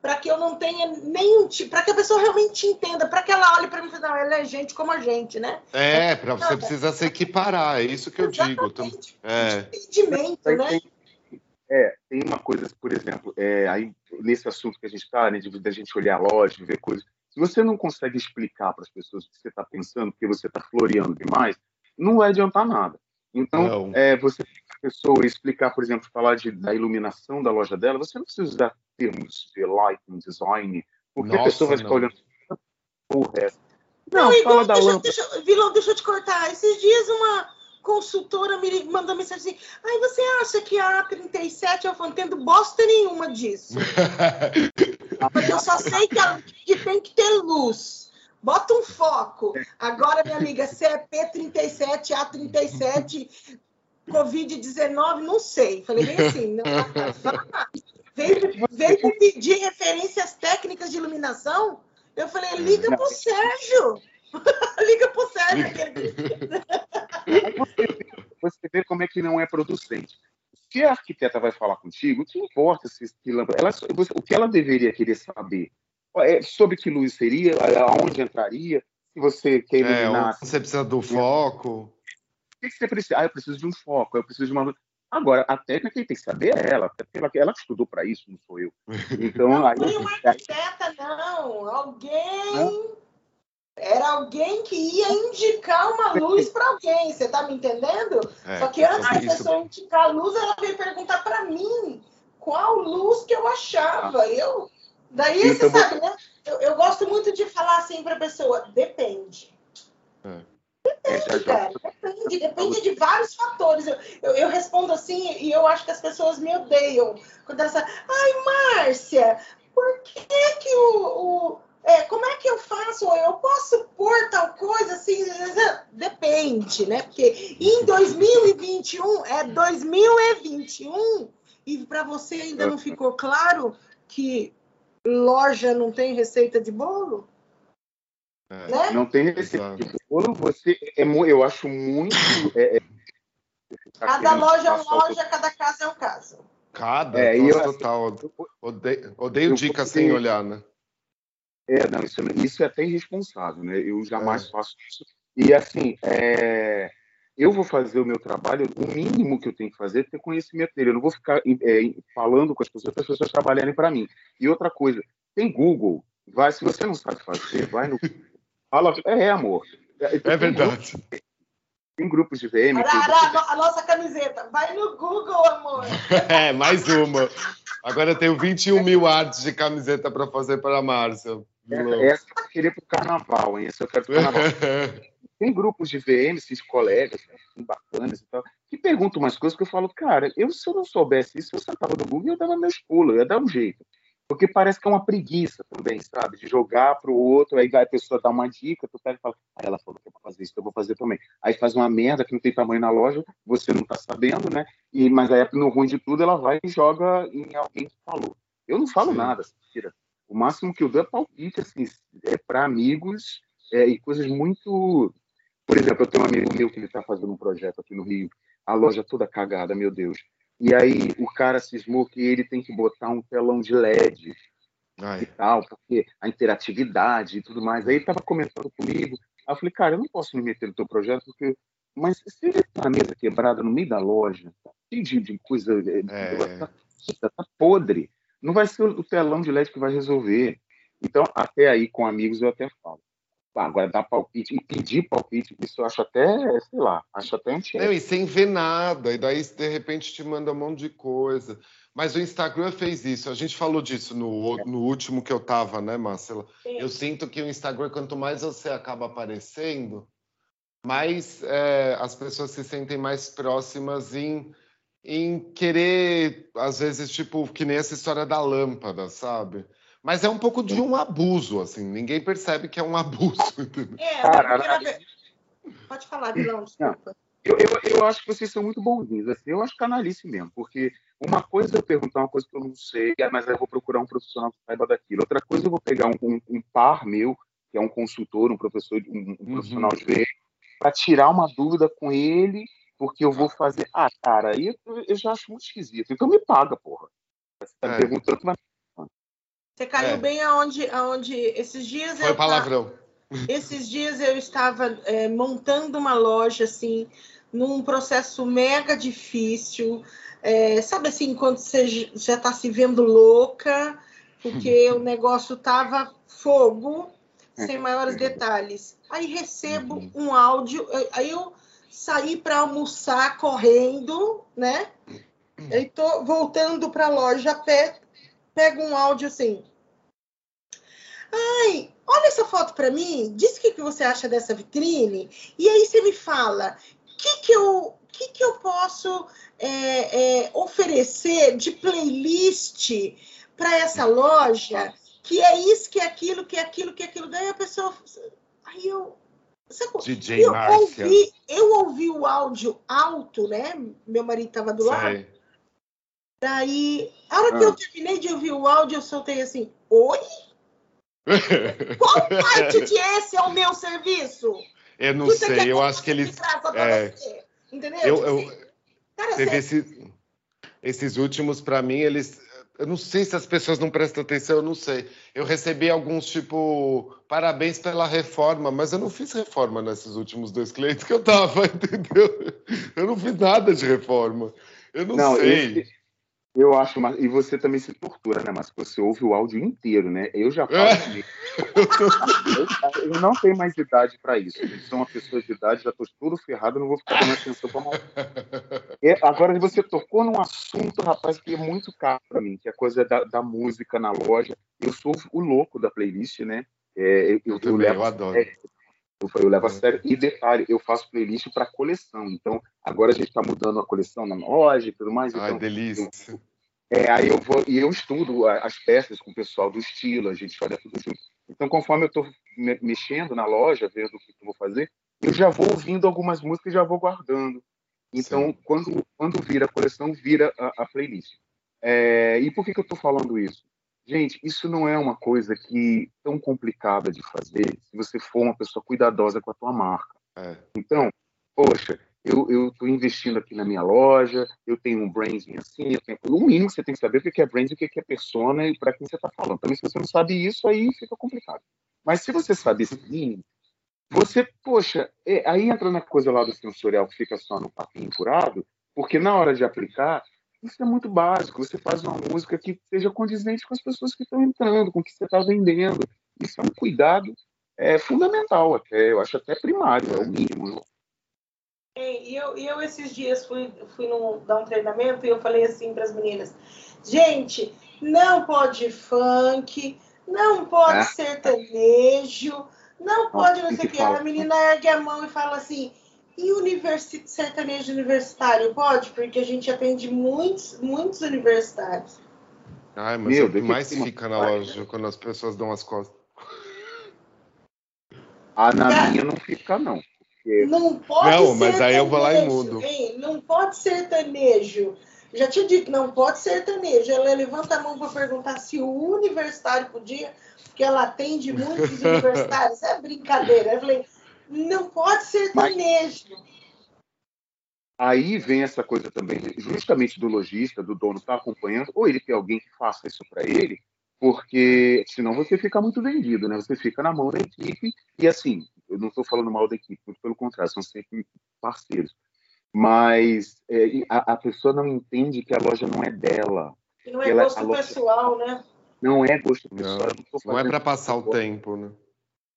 para que eu não tenha nenhum tipo, para que a pessoa realmente entenda, para que ela olhe para mim e fale, não, ela é gente como a gente, né? É, para você precisa se equiparar, é isso que eu digo. É. Entendimento, né? É, tem uma coisa, por exemplo, é, aí, nesse assunto que a gente está, né, de, de a gente olhar a loja, ver coisas, se você não consegue explicar para as pessoas o que você está pensando, porque você está floreando demais, não vai adiantar nada. Então, é, você a pessoa explicar, por exemplo, falar de, da iluminação da loja dela, você não precisa usar termos de lighting, design, porque Nossa, a pessoa vai ficar olhando porra é Não, não igual, da deixa, deixa, Vilão, deixa eu te cortar. Esses dias uma consultora me mandou mensagem assim, aí você acha que a A37, eu não entendo bosta nenhuma disso. Porque eu só sei que, ela, que tem que ter luz. Bota um foco. Agora, minha amiga, se é P37, A37, Covid-19, não sei. Falei bem assim, não, veio, veio pedir referências técnicas de iluminação. Eu falei, liga pro Sérgio. liga pro Sérgio. Você vê como é que não é producente. Se a arquiteta vai falar contigo, o que importa se, se ela, o que ela deveria querer saber é, sobre que luz seria, aonde entraria, se você quer é, iluminar. É, você precisa do foco. O que você precisa? Ah, eu preciso de um foco, eu preciso de uma. Agora, a técnica quem tem que saber é ela, ela, ela estudou para isso, não sou eu. Então, não aí, foi uma arquiteta, não. Alguém. Era alguém que ia indicar uma luz para alguém, você tá me entendendo? É, Só que antes da pessoa indicar a luz, ela veio perguntar para mim qual luz que eu achava. Eu, daí então, você sabe, né? Eu, eu, gosto muito de falar assim para a pessoa: depende. É. Depende, cara. Depende, depende de vários fatores. Eu, eu, eu, respondo assim e eu acho que as pessoas me odeiam. Quando elas falam, ai, Márcia, por que que o, o é, como é que eu faço? Eu posso pôr tal coisa assim? Depende, né? Porque em 2021 é 2021 e para você ainda não ficou claro que loja não tem receita de bolo? É, né? Não tem receita de bolo. Você é, eu acho muito. É, é cada loja é uma loja, cada casa é um caso. Cada, é, eu, total. Odeio, odeio dica sem olhar, né? É, não, isso, isso é até irresponsável, né? Eu jamais é. faço isso. E assim, é, eu vou fazer o meu trabalho, o mínimo que eu tenho que fazer é ter conhecimento dele. Eu não vou ficar é, falando com as pessoas para as pessoas trabalharem para mim. E outra coisa, tem Google. Vai, se você não sabe fazer, vai no. Fala, é, amor. É, é verdade. Tem grupos de VM. A nossa camiseta. Vai no Google, amor. é, mais uma. Agora eu tenho 21 mil artes de camiseta para fazer para a Márcia. Essa, essa eu queria para o carnaval, hein? Essa eu quero para o carnaval. Tem grupos de VM, esses colegas, assim, bacanas e tal, que perguntam umas coisas que eu falo, cara, eu se eu não soubesse isso, eu sentava no Google e eu dava meus pulos, eu ia dar um jeito. Porque parece que é uma preguiça também, sabe? De jogar para o outro, aí vai a pessoa dar uma dica, tu pega e fala, ah, ela falou que é para fazer isso, eu vou fazer também. Aí faz uma merda que não tem tamanho na loja, você não está sabendo, né? E, mas aí, no ruim de tudo, ela vai e joga em alguém que falou. Eu não falo Sim. nada, tira. O máximo que eu dou é palpite, assim, é para amigos é, e coisas muito. Por exemplo, eu tenho um amigo meu que ele está fazendo um projeto aqui no Rio, a loja toda cagada, meu Deus. E aí o cara cismou que ele tem que botar um telão de LED Ai. e tal, porque a interatividade e tudo mais. Aí ele estava comentando comigo. Aí eu falei, cara, eu não posso me meter no teu projeto, porque. Mas se ele tá a mesa quebrada no meio da loja, cheio de, de coisa. É. Tá, tá podre não vai ser o telão de LED que vai resolver. Então, até aí, com amigos, eu até falo. agora, dar palpite e pedir palpite, isso eu acho até, sei lá, acho até antigo. Não, e sem ver nada, e daí, de repente, te manda um monte de coisa. Mas o Instagram fez isso. A gente falou disso no, no último que eu tava, né, Marcela? Sim. Eu sinto que o Instagram, quanto mais você acaba aparecendo, mais é, as pessoas se sentem mais próximas em em querer, às vezes, tipo, que nem essa história da lâmpada, sabe? Mas é um pouco de um abuso, assim, ninguém percebe que é um abuso. É, Caralho. pode falar, Vilão, desculpa. Eu, eu, eu, acho que vocês são muito bonzinhos, assim, eu acho canalice mesmo, porque uma coisa é eu perguntar uma coisa que eu não sei, mas eu vou procurar um profissional que saiba daquilo. Outra coisa eu vou pegar um, um, um par meu, que é um consultor, um professor, um, um uhum. profissional de ver, para tirar uma dúvida com ele porque eu vou fazer. Ah, cara, aí eu, eu já acho muito esquisito. Então me paga, porra. Você tá é. perguntando, mas. Você caiu é. bem aonde, aonde esses dias. Foi eu palavrão. Esses dias eu estava é, montando uma loja assim, num processo mega difícil. É, sabe assim, quando você já está se vendo louca, porque o negócio tava fogo, sem maiores detalhes. Aí recebo uhum. um áudio, aí eu saí para almoçar correndo, né? E tô voltando para a loja a pé, pego um áudio assim. Ai, olha essa foto para mim, diz o que, que você acha dessa vitrine, e aí você me fala que, que, eu, que, que eu posso é, é, oferecer de playlist para essa loja, que é isso, que é aquilo, que é aquilo, que é aquilo. Daí a pessoa. Aí eu, DJ eu ouvi, eu ouvi o áudio alto, né? Meu marido estava do Sei. lado. Daí, a hora ah. que eu terminei de ouvir o áudio, eu soltei assim: Oi? Qual parte de esse é o meu serviço? Eu não sei, eu acho que eles. É... Entendeu? Eu, eu... Cara, teve esse... esses últimos, para mim, eles eu não sei se as pessoas não prestam atenção, eu não sei. Eu recebi alguns, tipo, parabéns pela reforma, mas eu não fiz reforma nesses últimos dois clientes que eu tava, entendeu? Eu não fiz nada de reforma. Eu não, não sei. Esse, Eu acho, e você também se tortura, né? Mas você ouve o áudio inteiro, né? Eu já falo. É. eu, eu, não tenho mais idade para isso. Eu sou uma pessoa de idade, já estou todo ferrado, não vou ficar dando atenção para mais. É, agora você tocou num assunto, rapaz, que é muito caro para mim, que é a coisa da, da, música na loja. Eu sou o louco da playlist, né? É, eu, eu, eu, levo, eu adoro. É, eu, levo a sério. E detalhe, eu faço playlist para coleção. Então, agora a gente está mudando a coleção na loja e tudo mais. Ai, então, delícia. Eu, é, aí eu vou e eu estudo as peças com o pessoal do estilo, a gente olha tudo junto. Então, conforme eu estou mexendo na loja, vendo o que eu vou fazer, eu já vou ouvindo algumas músicas e já vou guardando. Então, quando, quando vira a coleção, vira a, a playlist. É, e por que, que eu estou falando isso? Gente, isso não é uma coisa que tão complicada de fazer se você for uma pessoa cuidadosa com a tua marca. É. Então, poxa, eu estou investindo aqui na minha loja, eu tenho um branding assim, eu tenho... o mínimo você tem que saber o que é branding, o que é persona e para quem você está falando. Também se você não sabe isso, aí fica complicado. Mas se você sabe esse mínimo, você, poxa, é, aí entra na coisa lá do sensorial que fica só no papinho curado, porque na hora de aplicar, isso é muito básico. Você faz uma música que seja condizente com as pessoas que estão entrando, com o que você está vendendo. Isso é um cuidado é, fundamental, até, eu acho até primário, é o mínimo. E eu, eu esses dias fui, fui num, dar um treinamento e eu falei assim para as meninas: gente, não pode funk, não pode é. sertanejo, não pode não sei o que. A menina ergue a mão e fala assim: e universi sertanejo universitário pode? Porque a gente atende muitos, muitos universitários. Ai, mas Meu, é o que mais fica na loja quando as pessoas dão as costas. Ah, na minha não fica, não. Porque... Não pode Não, mas aí eu vou lá e mudo. Hein? Não pode sertanejo. Já tinha dito, não pode sertanejo. Ela levanta a mão para perguntar se o universitário podia, porque ela atende muitos universitários. É brincadeira. Eu falei, não pode ser sertanejo. Aí vem essa coisa também, justamente do lojista, do dono estar tá acompanhando, ou ele tem alguém que faça isso para ele, porque senão você fica muito vendido, né? Você fica na mão da equipe e assim, eu não estou falando mal da equipe, muito pelo contrário, são sempre parceiros. Mas é, a, a, pessoa não entende que a loja não é dela. Não é ela, gosto loja... pessoal, né? Não é gosto pessoal. Não, não é para passar o tempo, né?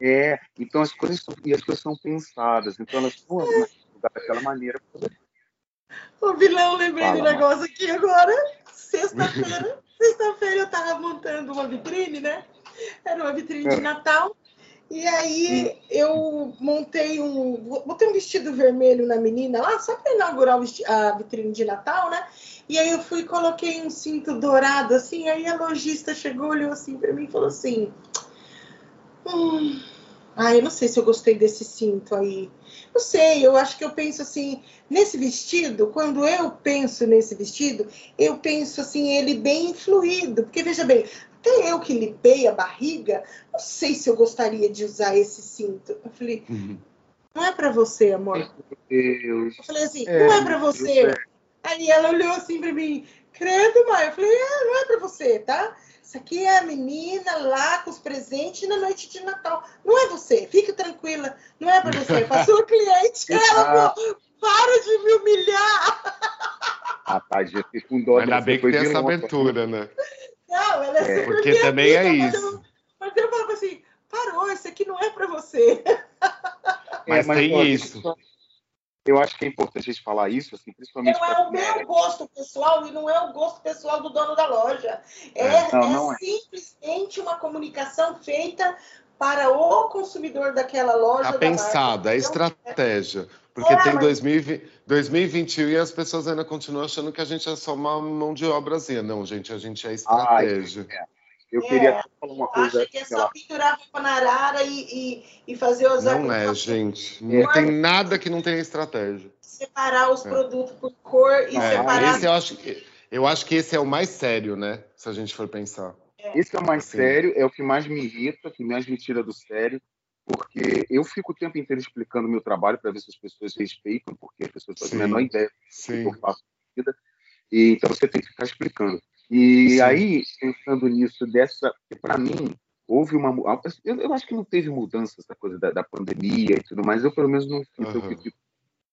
É, então as coisas são, e as coisas são pensadas, então elas foram daquela maneira. Ô, vilão, lembrei Fala, um negócio aqui agora. Sexta-feira, sexta-feira eu tava montando uma vitrine, né? Era uma vitrine é. de Natal. E aí eu montei um. Botei um vestido vermelho na menina lá, só para inaugurar a vitrine de Natal, né? E aí eu fui e coloquei um cinto dourado assim. Aí a lojista chegou, olhou assim para mim e falou assim: Hum, ah, eu não sei se eu gostei desse cinto aí. Não sei, eu acho que eu penso assim, nesse vestido, quando eu penso nesse vestido, eu penso assim, ele bem fluido. Porque veja bem, até eu que limpei a barriga, não sei se eu gostaria de usar esse cinto. Eu falei, uhum. não é para você, amor. Eu falei assim, é, não é para você. Aí ela olhou assim para mim, credo, mãe. Eu falei, é, não é para você, tá? Isso aqui é a menina lá com os presentes na noite de Natal. Não é você, fique tranquila. Não é para você, é para sua cliente. Ela, para de me humilhar. Rapaz, já fiz com dó. Ainda bem que tem essa abertura, né? Não, ela é, é Porque também é mas isso. Eu, mas eu falava assim, parou, isso aqui não é para você. Mas, é, mas tem isso. isso eu acho que é importante a gente falar isso, assim, principalmente. Não é o meu gosto pessoal e não é o gosto pessoal do dono da loja. É, é, não, não é, é. simplesmente uma comunicação feita para o consumidor daquela loja. Está pensada, é estratégia. Porque é, tem mas... 2020, 2021 e as pessoas ainda continuam achando que a gente é só uma mão de obrazinha. Não, gente, a gente é estratégia. Ah, eu é, queria falar uma coisa. Acho que é só pinturar a panarara e, e, e fazer os Não é, gente. Não é. tem nada que não tenha estratégia. Separar os é. produtos por cor e é. separar. Esse eu, acho, eu acho que esse é o mais sério, né? Se a gente for pensar. É. Esse é o mais Sim. sério, é o que mais me irrita, que mais me tira do sério, porque eu fico o tempo inteiro explicando o meu trabalho para ver se as pessoas respeitam, porque as pessoas têm a menor ideia do que eu faço na vida. E, então você tem que ficar explicando. E Sim. aí, pensando nisso, dessa, para mim, houve uma. Eu, eu, acho que não teve mudança essa coisa da, da, pandemia e tudo mais. Eu, pelo menos, não fiz. Uhum. Eu,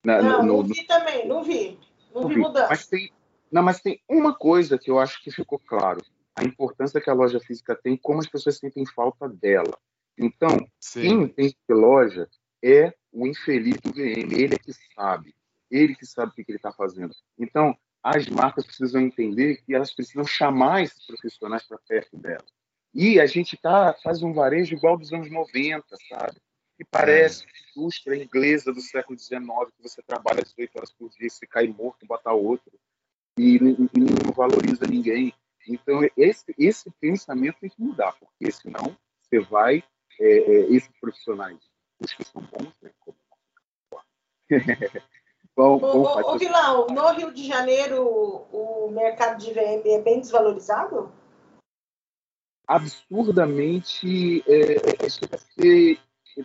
na, não, no, não vi também, não vi. Não, não vi, vi mudança. Mas tem, Não, mas tem uma coisa que eu acho que ficou claro: a importância que a loja física tem, como as pessoas sentem falta dela. Então, Sim. quem entende de loja é o infeliz do VM, ele é que sabe, ele que sabe o que ele está fazendo. Então, as marcas precisam entender que elas precisam chamar esses profissionais para perto delas. E a gente tá, faz um varejo igual dos anos 90, sabe? Que parece indústria inglesa do século XIX, que você trabalha 18 horas por dia, você cai morto, bota outro, e, e não valoriza ninguém. Então, esse, esse pensamento tem que mudar, porque senão você vai, é, é, esses profissionais, os que são bons, né? Bom, ô, ô, Vilão, no Rio de Janeiro o mercado de VM é bem desvalorizado? Absurdamente é, é, chega a ser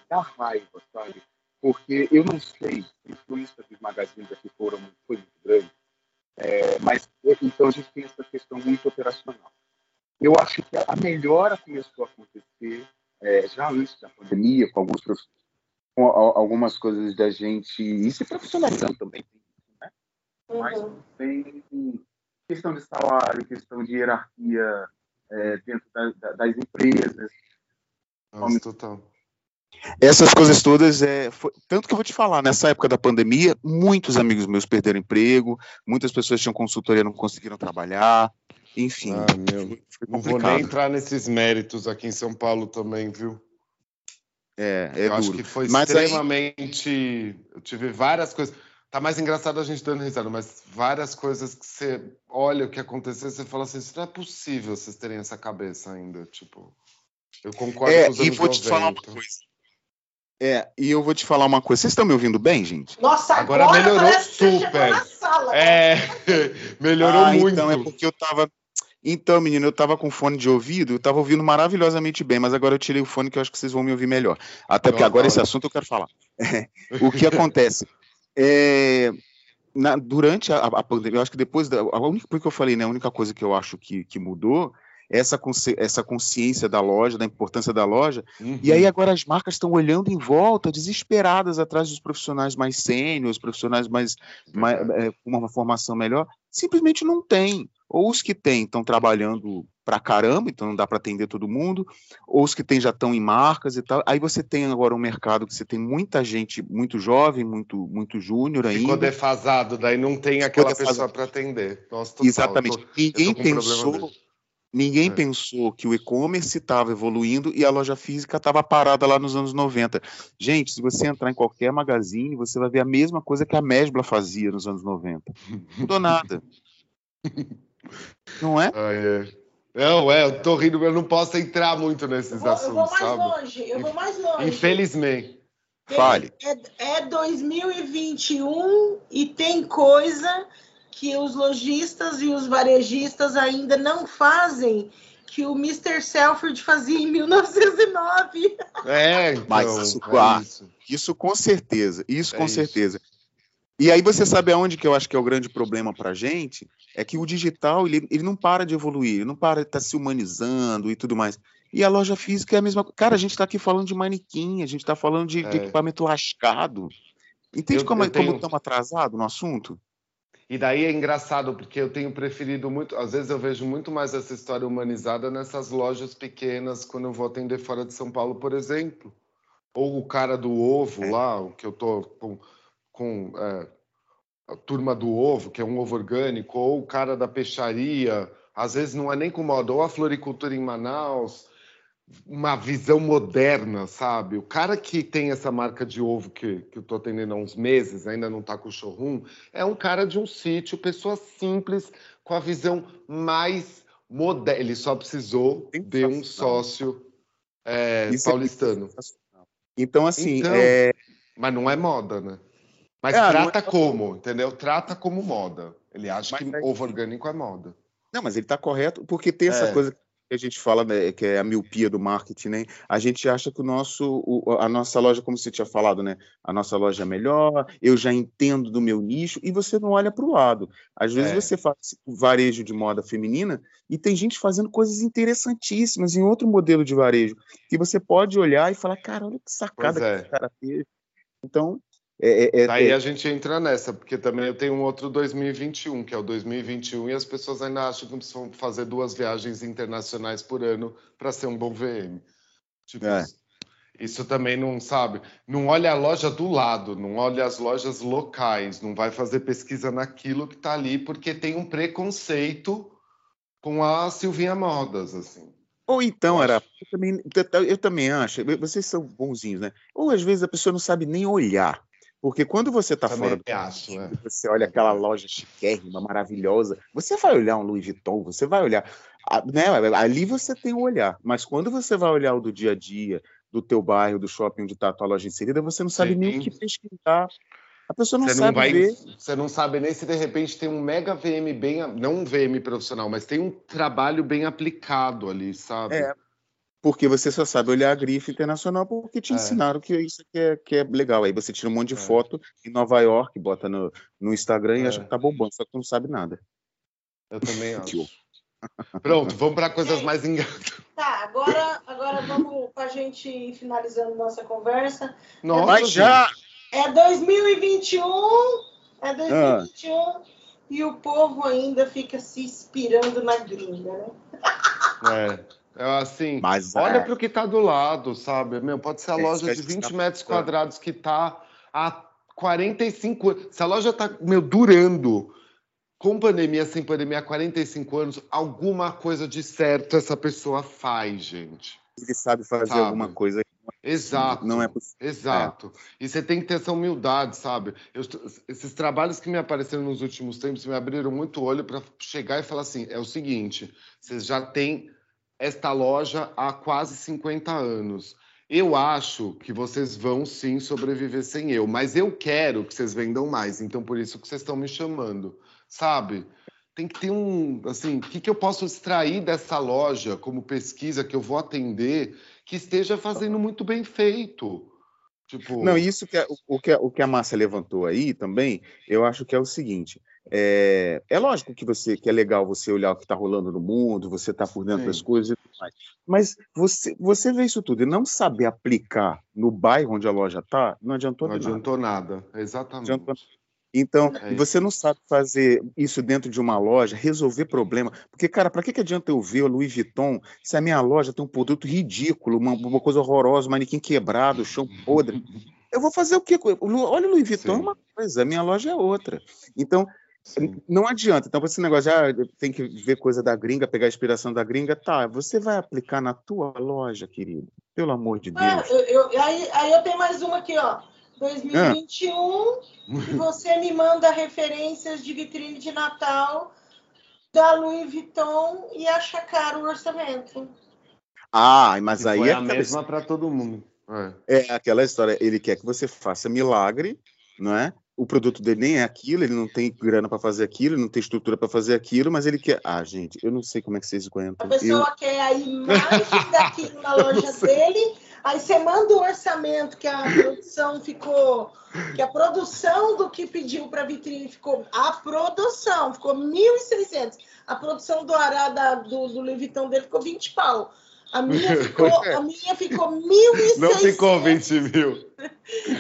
dá raiva, sabe? Porque eu não sei, a influência dos magazines aqui foram, foi muito grande, é, mas então a gente tem essa questão muito operacional. Eu acho que a melhora começou a acontecer é, já antes da pandemia, com alguns com algumas coisas da gente e se profissionalizando também, né? Uhum. Mas tem questão de salário, questão de hierarquia é, dentro da, da, das empresas. Nossa, total. Essas coisas todas, é, foi, tanto que eu vou te falar, nessa época da pandemia, muitos amigos meus perderam emprego, muitas pessoas tinham consultoria não conseguiram trabalhar, enfim. Ah, meu, não vou nem entrar nesses méritos aqui em São Paulo também, viu? É, é eu duro. acho que foi mas extremamente. Aí... Eu tive várias coisas. Tá mais engraçado a gente dando risada, mas várias coisas que você olha o que aconteceu e você fala assim: isso não é possível vocês terem essa cabeça ainda. Tipo, eu concordo é, com os anos e vou 90. te falar uma coisa. É, e eu vou te falar uma coisa. Vocês estão me ouvindo bem, gente? Nossa, agora, agora melhorou super. Sala, é, melhorou ah, muito. Então é porque eu tava então, menino, eu estava com fone de ouvido, eu estava ouvindo maravilhosamente bem, mas agora eu tirei o fone que eu acho que vocês vão me ouvir melhor. Até porque agora esse assunto eu quero falar. o que acontece? É, na, durante a, a, pandemia, eu acho que depois da. A única, porque eu falei, né? A única coisa que eu acho que, que mudou é essa, essa consciência da loja, da importância da loja. Uhum. E aí agora as marcas estão olhando em volta, desesperadas atrás dos profissionais mais sêniores, profissionais mais, mais é, com uma formação melhor. Simplesmente não tem. Ou os que têm estão trabalhando pra caramba, então não dá para atender todo mundo, ou os que têm já estão em marcas e tal. Aí você tem agora um mercado que você tem muita gente muito jovem, muito muito júnior ainda. Ficou defasado, daí não tem aquela pessoa para atender. Nossa, total, Exatamente. Tô, ninguém pensou, ninguém é. pensou que o e-commerce estava evoluindo e a loja física estava parada lá nos anos 90. Gente, se você entrar em qualquer magazine, você vai ver a mesma coisa que a Mesbla fazia nos anos 90. Não mudou nada. Não é? Ah, é. Não, é, eu tô rindo, eu não posso entrar muito nesses eu vou, assuntos, eu vou mais sabe? longe, eu vou mais longe. Infelizmente. Tem, Fale. É, é 2021 e tem coisa que os lojistas e os varejistas ainda não fazem que o Mr. Selford fazia em 1909. É, então, Mas isso, é isso. isso com certeza, isso é com isso. certeza. E aí você sabe aonde que eu acho que é o grande problema para a gente? É que o digital ele, ele não para de evoluir, ele não para de estar tá se humanizando e tudo mais. E a loja física é a mesma coisa. Cara, a gente está aqui falando de manequim, a gente está falando de, é. de, equipamento lascado. Entende eu, como eu tenho... estamos atrasados no assunto? E daí é engraçado, porque eu tenho preferido muito, às vezes eu vejo muito mais essa história humanizada nessas lojas pequenas, quando eu vou atender fora de São Paulo, por exemplo. Ou o cara do ovo é. lá, o que eu tô com é, a turma do ovo, que é um ovo orgânico, ou o cara da peixaria, às vezes não é nem com moda, ou a floricultura em Manaus, uma visão moderna, sabe? O cara que tem essa marca de ovo que, que eu estou atendendo há uns meses, ainda não está com o showroom, é um cara de um sítio, pessoa simples, com a visão mais moderna. Ele só precisou de um sócio é, é paulistano. então, assim. Então, é... Mas não é moda, né? Mas é, trata é... como, entendeu? Trata como moda. Ele acha mas que é... ovo orgânico é moda. Não, mas ele está correto, porque tem essa é. coisa que a gente fala, né, que é a miopia do marketing, né? A gente acha que o nosso, o, a nossa loja, como você tinha falado, né? A nossa loja é melhor, eu já entendo do meu nicho, e você não olha para o lado. Às vezes é. você faz varejo de moda feminina e tem gente fazendo coisas interessantíssimas em outro modelo de varejo, que você pode olhar e falar, cara, olha que sacada é. que esse cara fez. Então, É, é, é Daí é. a gente entra nessa, porque também eu tenho um outro 2021, que é o 2021, e as pessoas ainda acham que precisam fazer duas viagens internacionais por ano para ser um bom VM. Tipo, é. isso também não sabe. Não olha a loja do lado, não olha as lojas locais, não vai fazer pesquisa naquilo que está ali, porque tem um preconceito com a Silvinha Modas, assim. Ou então, era, eu também, eu também acho, vocês são bonzinhos, né? Ou às vezes a pessoa não sabe nem olhar. Porque quando você está fora do acho, é. você olha aquela loja chiquérrima, maravilhosa, você vai olhar um Louis Vuitton, você vai olhar, né? Ali você tem o um olhar, mas quando você vai olhar o do dia a dia, do teu bairro, do shopping onde está a tua loja inserida, você não sabe Sim. nem o que pesquisar. A pessoa não você sabe não vai, ver. Você não sabe nem se de repente tem um mega VM bem, não um VM profissional, mas tem um trabalho bem aplicado ali, sabe? É, porque você só sabe olhar a grife internacional porque te é. ensinaram que isso aqui é, que é legal. Aí você tira um monte de é. foto em Nova York, bota no, no Instagram e é. acha que tá bombando, só que tu não sabe nada. Eu também acho. Pronto, vamos para coisas mais engajadas. Tá, agora, agora vamos para a gente ir finalizando nossa conversa. Nossa, Mas já! É 2021, é 2021 ah. e o povo ainda fica se inspirando na gringa, né? É. É assim, Mas, olha é... para o que está do lado, sabe? Meu, pode ser a loja de 20 metros quadrados que está há 45 anos. Se a loja está, meu, durando com pandemia, sem pandemia, há 45 anos, alguma coisa de certo essa pessoa faz, gente. Ele sabe fazer sabe? alguma coisa. Exato. Não é possível. Exato. É. E você tem que ter essa humildade, sabe? Eu, esses trabalhos que me apareceram nos últimos tempos me abriram muito olho para chegar e falar assim: é o seguinte, vocês já têm esta loja há quase 50 anos. Eu acho que vocês vão sim sobreviver sem eu, mas eu quero que vocês vendam mais, então por isso que vocês estão me chamando, sabe? Tem que ter um, assim, o que, que eu posso extrair dessa loja como pesquisa que eu vou atender que esteja fazendo muito bem feito. Tipo... Não, isso que é, o, que, o que a Márcia levantou aí também, eu acho que é o seguinte: é, é lógico que você que é legal você olhar o que está rolando no mundo, você está por dentro Sim. das coisas e tudo mais. Mas você, você vê isso tudo e não saber aplicar no bairro onde a loja está, não adiantou não nada. Não adiantou nada, exatamente. Adiantou... Então, é você não sabe fazer isso dentro de uma loja, resolver problema. Porque, cara, para que, que adianta eu ver o Louis Vuitton se a minha loja tem um produto ridículo, uma, uma coisa horrorosa, um manequim quebrado, chão podre? Eu vou fazer o quê? Olha, o Louis Vuitton é Sim. é uma coisa, a minha loja é outra. Então, Sim. Não adianta. Então, esse negócio já ah, tem que ver coisa da gringa, pegar a inspiração da gringa, tá? Você vai aplicar na tua loja, querido. Pelo amor de Deus. Ah, eu, eu, aí, aí eu tenho mais uma aqui, ó. 2021, ah. e você me manda referências de vitrine de Natal da Louis Vuitton e acha caro o orçamento. Ah, mas aí é a mesma para todo mundo. É. é aquela história. Ele quer que você faça milagre, não é? o produto dele nem é aquilo, ele não tem grana para fazer aquilo, não tem estrutura para fazer aquilo, mas ele quer. Ah, gente, eu não sei como é que vocês aguentam. A pessoa eu... quer a imagem daquilo na loja dele, aí você manda o orçamento que a produção ficou, que a produção do que pediu para vitrine ficou, a produção ficou 1.600, a produção do arada do, do Louis Vuitton dele ficou 20 pau. A minha ficou, a minha ficou 1.600. Não ficou 20 mil.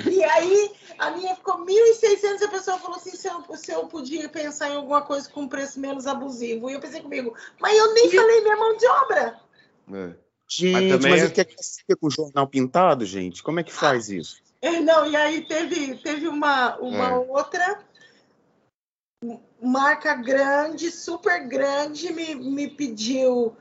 E aí a minha ficou 1.600 e a pessoa falou assim, se eu, se eu podia pensar em alguma coisa com preço menos abusivo. E eu pensei comigo, mas eu nem falei minha mão de obra. É. Gente, mas, também mas é... quer que fique com o jornal pintado, gente? Como é que faz isso? É, não, e aí teve, teve uma, uma é. outra marca grande, super grande, me, me pediu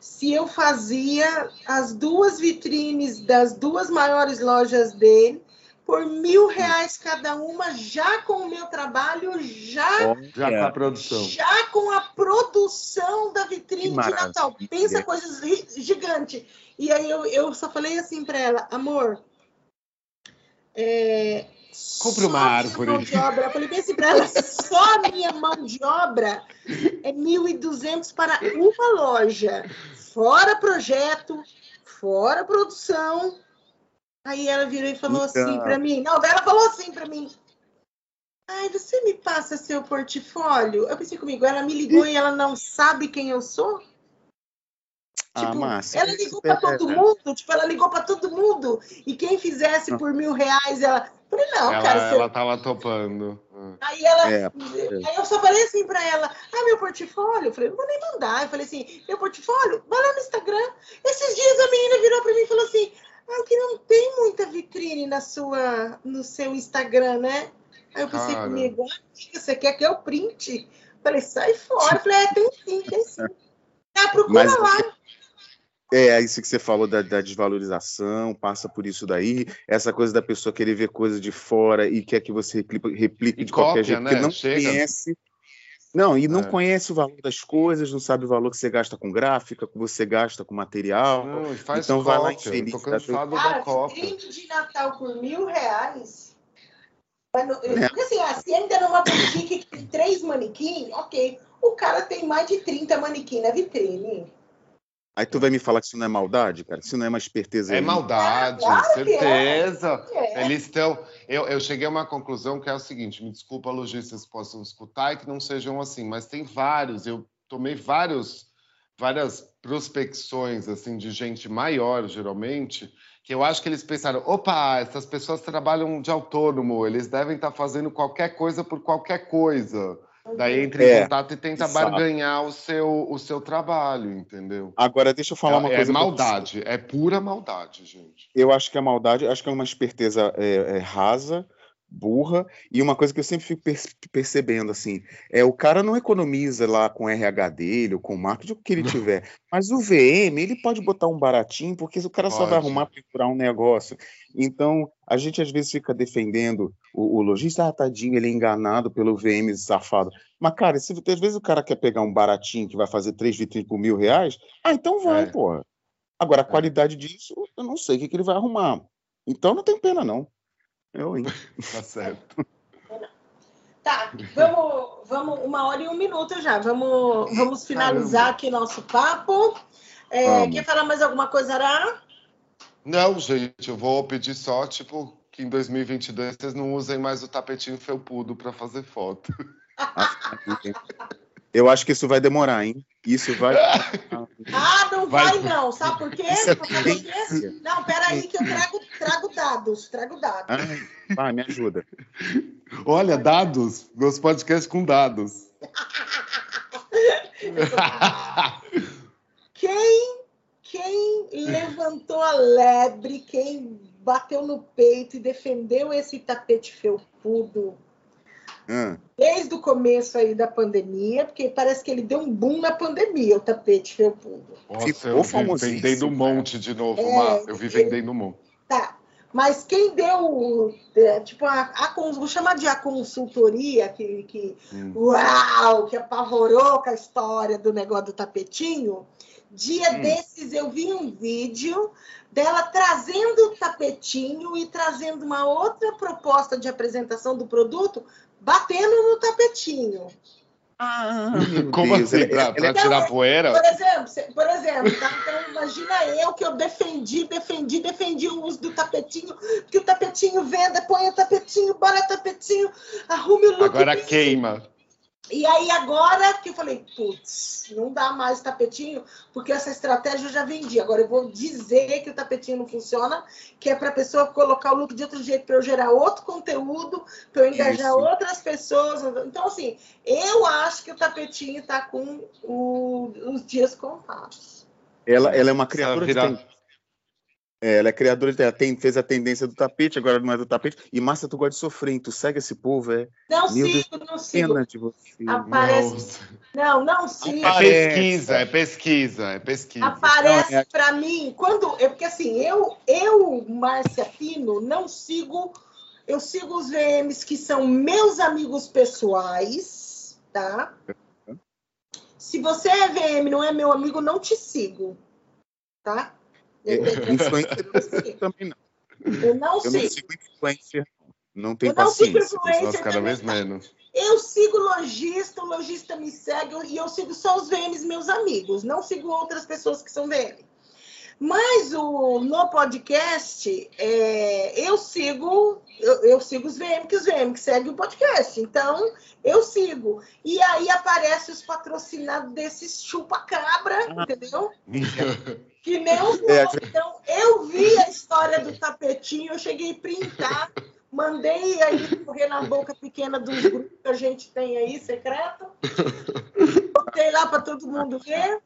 se eu fazia as duas vitrines das duas maiores lojas dele por mil reais cada uma, já com o meu trabalho, já, já com a produção. Já com a produção da vitrine de Natal. Pensa coisas gigante. E aí eu, eu só falei assim para ela, amor, é, Compre uma árvore. Mão de obra. Eu falei bem assim para ela, só a minha mão de obra é 1.200 para uma loja. Fora projeto, fora produção, Aí ela virou e falou assim então... assim para mim. Não, ela falou assim para mim. Ai, você me passa seu portfólio? Eu pensei comigo, ela me ligou e ela não sabe quem eu sou? Ah, tipo, massa. ela ligou para todo mundo, tipo, ela ligou para todo mundo. E quem fizesse por mil reais, ela Falei, não, ela, cara. Ela tava topando. Aí ela. É, é. Aí eu só falei assim pra ela: ah, meu portfólio. Eu falei, não vou nem mandar. Eu falei assim, meu portfólio, vai lá no Instagram. Esses dias a menina virou pra mim e falou assim: ah, que não tem muita vitrine na sua, no seu Instagram, né? Aí eu pensei Cara. comigo, ah, você quer que eu print? Falei, sai fora. Falei, é, tem sim, tem sim. Ah, procura Mas, lá. É, é, isso que você falou da, da, desvalorização, passa por isso daí, essa coisa da pessoa querer ver coisas de fora e quer que você replique, replique de cópia, qualquer jeito, né? porque não Chega. conhece. Não, e não é. conhece o valor das coisas, não sabe o valor que você gasta com gráfica, que você gasta com material. Não, faz então cópia. vai lá infeliz. Tô cansado da, cópia. de Natal por mil reais. É. Porque assim, ah, se ainda numa boutique que tem três manequins, ok. O cara tem mais de 30 manequins na vitrine. Aí tu vai me falar que isso não é maldade, cara? Isso não é uma esperteza. É aí. maldade, ah, claro certeza. É. Eles estão. Eu, eu cheguei a uma conclusão que é o seguinte: me desculpa, lojistas possam escutar e que não sejam assim, mas tem vários. Eu tomei vários, várias prospecções assim de gente maior, geralmente, que eu acho que eles pensaram: opa, essas pessoas trabalham de autônomo, eles devem estar fazendo qualquer coisa por qualquer coisa. Daí entra é, em contato e tenta exato. barganhar o seu, o seu trabalho, entendeu? Agora, deixa eu falar é, uma coisa. É maldade, é pura maldade, gente. Eu acho que é maldade, acho que é uma esperteza é, é rasa, burra, e uma coisa que eu sempre fico percebendo, assim, é o cara não economiza lá com o RH dele ou com o marketing, o que ele tiver, mas o VM, ele pode botar um baratinho, porque o cara pode. só vai arrumar para procurar um negócio. Então, a gente às vezes fica defendendo o, o lojista, ah, tadinho, ele é enganado pelo VM safado. Mas, cara, se às vezes o cara quer pegar um baratinho que vai fazer três vitrines por mil reais, ah, então vai, é. porra. Agora, a é. qualidade disso, eu não sei o que, que ele vai arrumar. Então, não tem pena, não. Eu, hein? tá certo. Tá, vamos, vamos uma hora e um minuto já. Vamos, vamos finalizar Caramba. aqui nosso papo. É, quer falar mais alguma coisa, Ará? Não, gente, eu vou pedir só, tipo, que em 2022 vocês não usem mais o tapetinho felpudo para fazer foto. Eu acho que isso vai demorar, hein? Isso vai. Ah, não vai, vai não. Sabe por quê? É não, peraí, que eu trago, trago dados. Trago dados. Ai, vai, me ajuda. Olha, dados. Meus podcasts com dados. quem, quem levantou a lebre, quem bateu no peito e defendeu esse tapete felpudo Hum. Desde o começo aí da pandemia, porque parece que ele deu um boom na pandemia, o tapete felpudo. Nossa, Ficou eu vi vendendo um monte de novo, é, Eu vi vendendo um monte. Tá. Mas quem deu, é, tipo, a, a, vou chamar de a consultoria, que, que hum. uau, que apavorou com a história do negócio do tapetinho, dia hum. desses eu vi um vídeo dela trazendo o tapetinho e trazendo uma outra proposta de apresentação do produto batendo no tapetinho. Ah, Como Deus, assim? Para tirar então, poeira? Por exemplo, por exemplo tá? então, imagina eu que eu defendi, defendi, defendi o uso do tapetinho, que o tapetinho venda, põe o tapetinho, bora tapetinho, arrume o look. Agora queima. E aí agora que eu falei, putz, não dá mais tapetinho, porque essa estratégia eu já vendi. Agora eu vou dizer que o tapetinho não funciona, que é para a pessoa colocar o look de outro jeito, para eu gerar outro conteúdo, para eu engajar Isso. outras pessoas. Então, assim, eu acho que o tapetinho está com o, os dias contados. Ela, ela é uma criatura de é, ela é criadora, tem, fez a tendência do tapete, agora não é do tapete. E Márcia, tu gosta de sofrer, tu segue esse povo, é? Não Meu sigo, Deus, não sigo. Pena de você. Aparece. Não, não sigo. É pesquisa, é pesquisa, é pesquisa. Aparece é... para mim, quando. É porque assim, eu, eu, Márcia Pino, não sigo. Eu sigo os VMs que são meus amigos pessoais, tá? Se você é VM, não é meu amigo, não te sigo, tá? Influencer também não. Eu não eu Não sigo influencer. Não tenho eu não paciência. Sigo influencer cada vez menos. Eu sigo lojista, o lojista me segue e eu sigo só os VMs meus amigos, não sigo outras pessoas que são VM. Mas o, no podcast, é, eu sigo eu, eu, sigo os VM, que os VM que seguem o podcast. Então, eu sigo. E aí aparece os patrocinados desses chupa-cabra, ah. entendeu? que nem os é, Então, eu vi a história do tapetinho, eu cheguei a printar mandei aí correr na boca pequena dos grupos que a gente tem aí, secreto. Botei lá para todo mundo ver.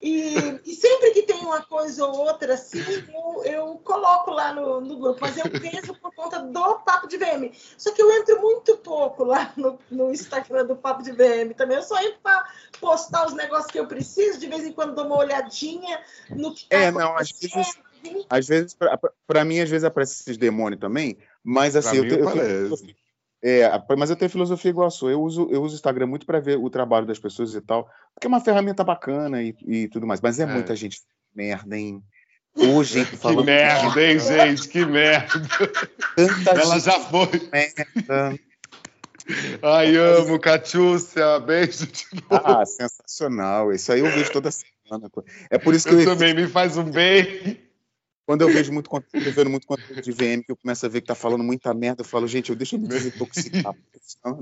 E, e, sempre que tem uma coisa ou outra assim, eu, eu coloco lá no, no, grupo, mas eu penso por conta do Papo de VM. Só que eu entro muito pouco lá no, no Instagram do Papo de VM também. Eu só entro para postar os negócios que eu preciso, de vez em quando dou uma olhadinha no que tá É, não, às vezes, às vezes para mim, às vezes aparece esses demônios também, mas assim, eu, eu, eu, é, mas eu tenho filosofia igual a sua. Eu uso, eu uso o Instagram muito para ver o trabalho das pessoas e tal, porque é uma ferramenta bacana e, e tudo mais. Mas é, é. muita gente merda, hein? Hoje, que merda, hein, gente? Que merda. Tanta Ela já foi. Merda. Ai, amo, Catiúcia. Beijo de novo. Ah, sensacional. Isso aí eu vejo toda semana. É por isso que eu, eu também me faz um bem. Quando eu vejo muito conteúdo, eu vendo muito conteúdo de VM, que eu começo a ver que tá falando muita merda, eu falo, gente, eu deixa eu me desintoxicar.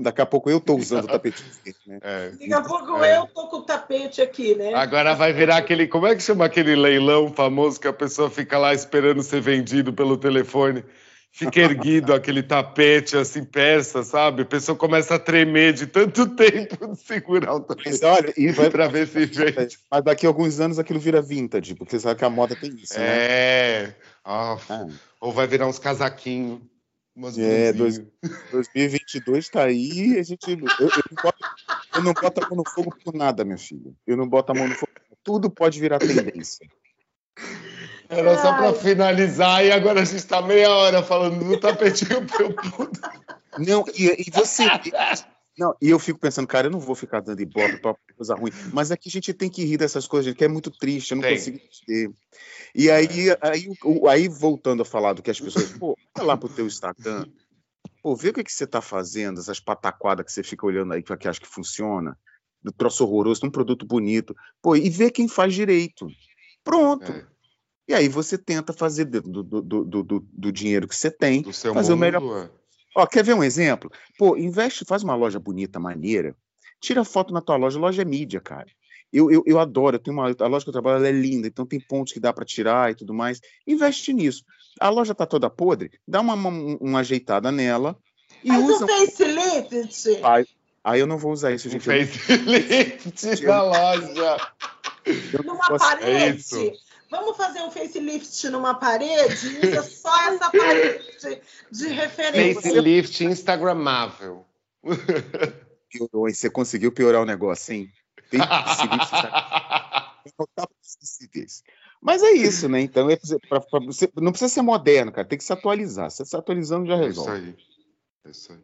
daqui a pouco eu tô usando o tapete. Né? É, daqui a pouco é. eu tô com o tapete aqui, né? Agora vai virar aquele. Como é que chama aquele leilão famoso que a pessoa fica lá esperando ser vendido pelo telefone? Fica erguido aquele tapete assim, persa, sabe? A pessoa começa a tremer de tanto tempo de segurar o tapete. Mas olha, e vai para ver se vende. Mas daqui a alguns anos aquilo vira vintage, porque sabe que a moda tem isso, né? É. Ah. Ou vai virar uns casaquinhos. É, dois, 2022 está aí, a gente. Eu, eu, não boto, eu não boto a mão no fogo por nada, meu filho. Eu não boto a mão no fogo. Tudo pode virar tendência. Era só para finalizar e agora a gente está meia hora falando do tapetinho felpudo. Não, e, e você. Não, e eu fico pensando, cara, eu não vou ficar dando ibope para coisa ruim, mas é que a gente tem que rir dessas coisas, que é muito triste, eu não tem. consigo entender. E aí, aí, aí, voltando a falar do que as pessoas, pô, vai lá pro teu Instagram, pô, vê o que, que você tá fazendo, essas pataquadas que você fica olhando aí, que acha que funciona, do troço horroroso, um produto bonito, pô, e vê quem faz direito. Pronto. É. E aí você tenta fazer do, do, do, do, do dinheiro que você tem, fazer o melhor. É. Ó, quer ver um exemplo? Pô, investe, faz uma loja bonita, maneira, tira foto na tua loja, loja é mídia, cara. Eu, eu, eu adoro, eu tenho uma, a loja que eu trabalho é linda, então tem pontos que dá para tirar e tudo mais. Investe nisso. A loja tá toda podre, dá uma, uma, uma ajeitada nela e Faz usa. Um facelift. Aí, aí eu não vou usar isso, gente. Um facelift na loja. Numa parede. É Vamos fazer um facelift numa parede? Usa só essa parede de referência. Facelift instagramável. Piorou, e você conseguiu piorar o negócio, hein? Tem Mas é isso, né? Então, é pra, pra, você, não precisa ser moderno, cara. Tem que se atualizar. Você se atualizando já resolve. É isso aí. É isso aí.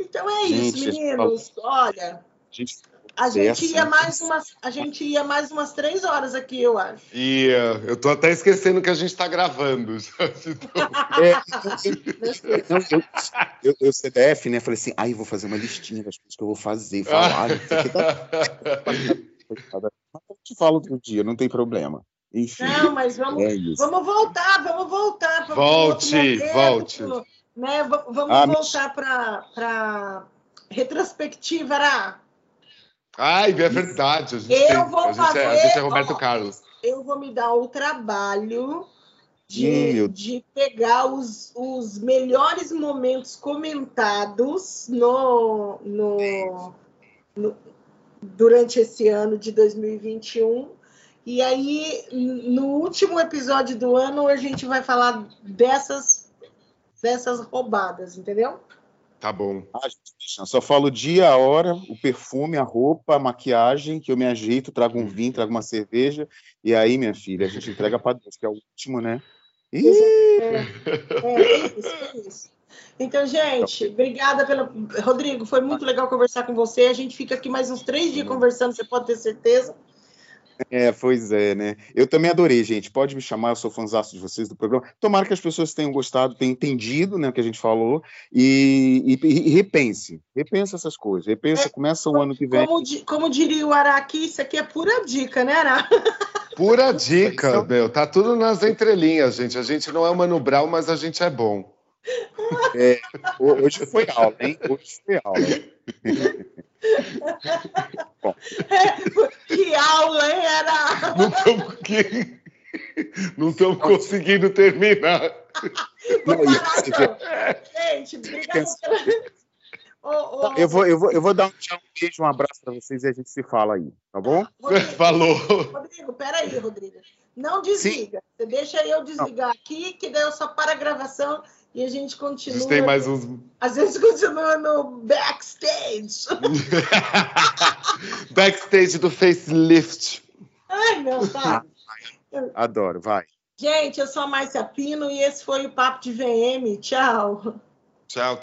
Então é isso, gente, meninos. Olha. Gente, a gente ia mais umas, a gente ia mais umas três horas aqui, eu acho. Ia. Eu tô até esquecendo que a gente está gravando. é, eu, eu, eu, CDF, né? Falei assim, aí vou fazer uma listinha das coisas que eu vou fazer, falar. eu te falo outro dia, não tem problema. Enfim, não, mas vamos, é vamos voltar, vamos voltar. Vamos volte, volte. Né? Vamos ah, voltar para retrospectiva, Ará. Ai, é verdade. A gente eu tem, vou a fazer. É, a gente é Roberto ó, Carlos. Eu vou me dar o trabalho de, hum, de pegar os, os melhores momentos comentados no, no, no, durante esse ano de 2021. E aí, no último episódio do ano, a gente vai falar dessas, dessas roubadas, entendeu? Tá bom. Ah, gente, só falo o dia, a hora, o perfume, a roupa, a maquiagem, que eu me ajeito, trago um vinho, trago uma cerveja, e aí, minha filha, a gente entrega para Deus, que é o último, né? É, é, é, isso, é isso. Então, gente, obrigada pelo. Rodrigo, foi muito legal conversar com você. A gente fica aqui mais uns três dias conversando, você pode ter certeza. É, pois é, né? Eu também adorei, gente. Pode me chamar, eu sou fãzaço de vocês do programa. Tomara que as pessoas tenham gostado, tenham entendido né, o que a gente falou e, e, e repense. Repense essas coisas. Repense, é, começa o ano que vem. Como, como diria o Araki, isso aqui é pura dica, né, Ara? Pura dica, meu. Tá tudo nas entrelinhas, gente. A gente não é o Mano Brown, mas a gente é bom. É, hoje foi aula, hein? Hoje foi aula. que aula, hein, era? Não estamos conseguindo terminar. Não, Gente, obrigada Oh, oh, eu, vou, eu, vou, eu vou dar um tchau, um beijo, um abraço para vocês e a gente se fala aí, tá bom? Rodrigo, Falou. Rodrigo, peraí, Rodrigo. Não desliga. Sim. Você deixa eu desligar Não. aqui, que daí eu só para a gravação e a gente continua. A gente tem mais uns. Às vezes continua no backstage. backstage do facelift. Ai, meu pai. Adoro, vai. Gente, eu sou a Márcia Pino e esse foi o Papo de VM. Tchau. Tchau.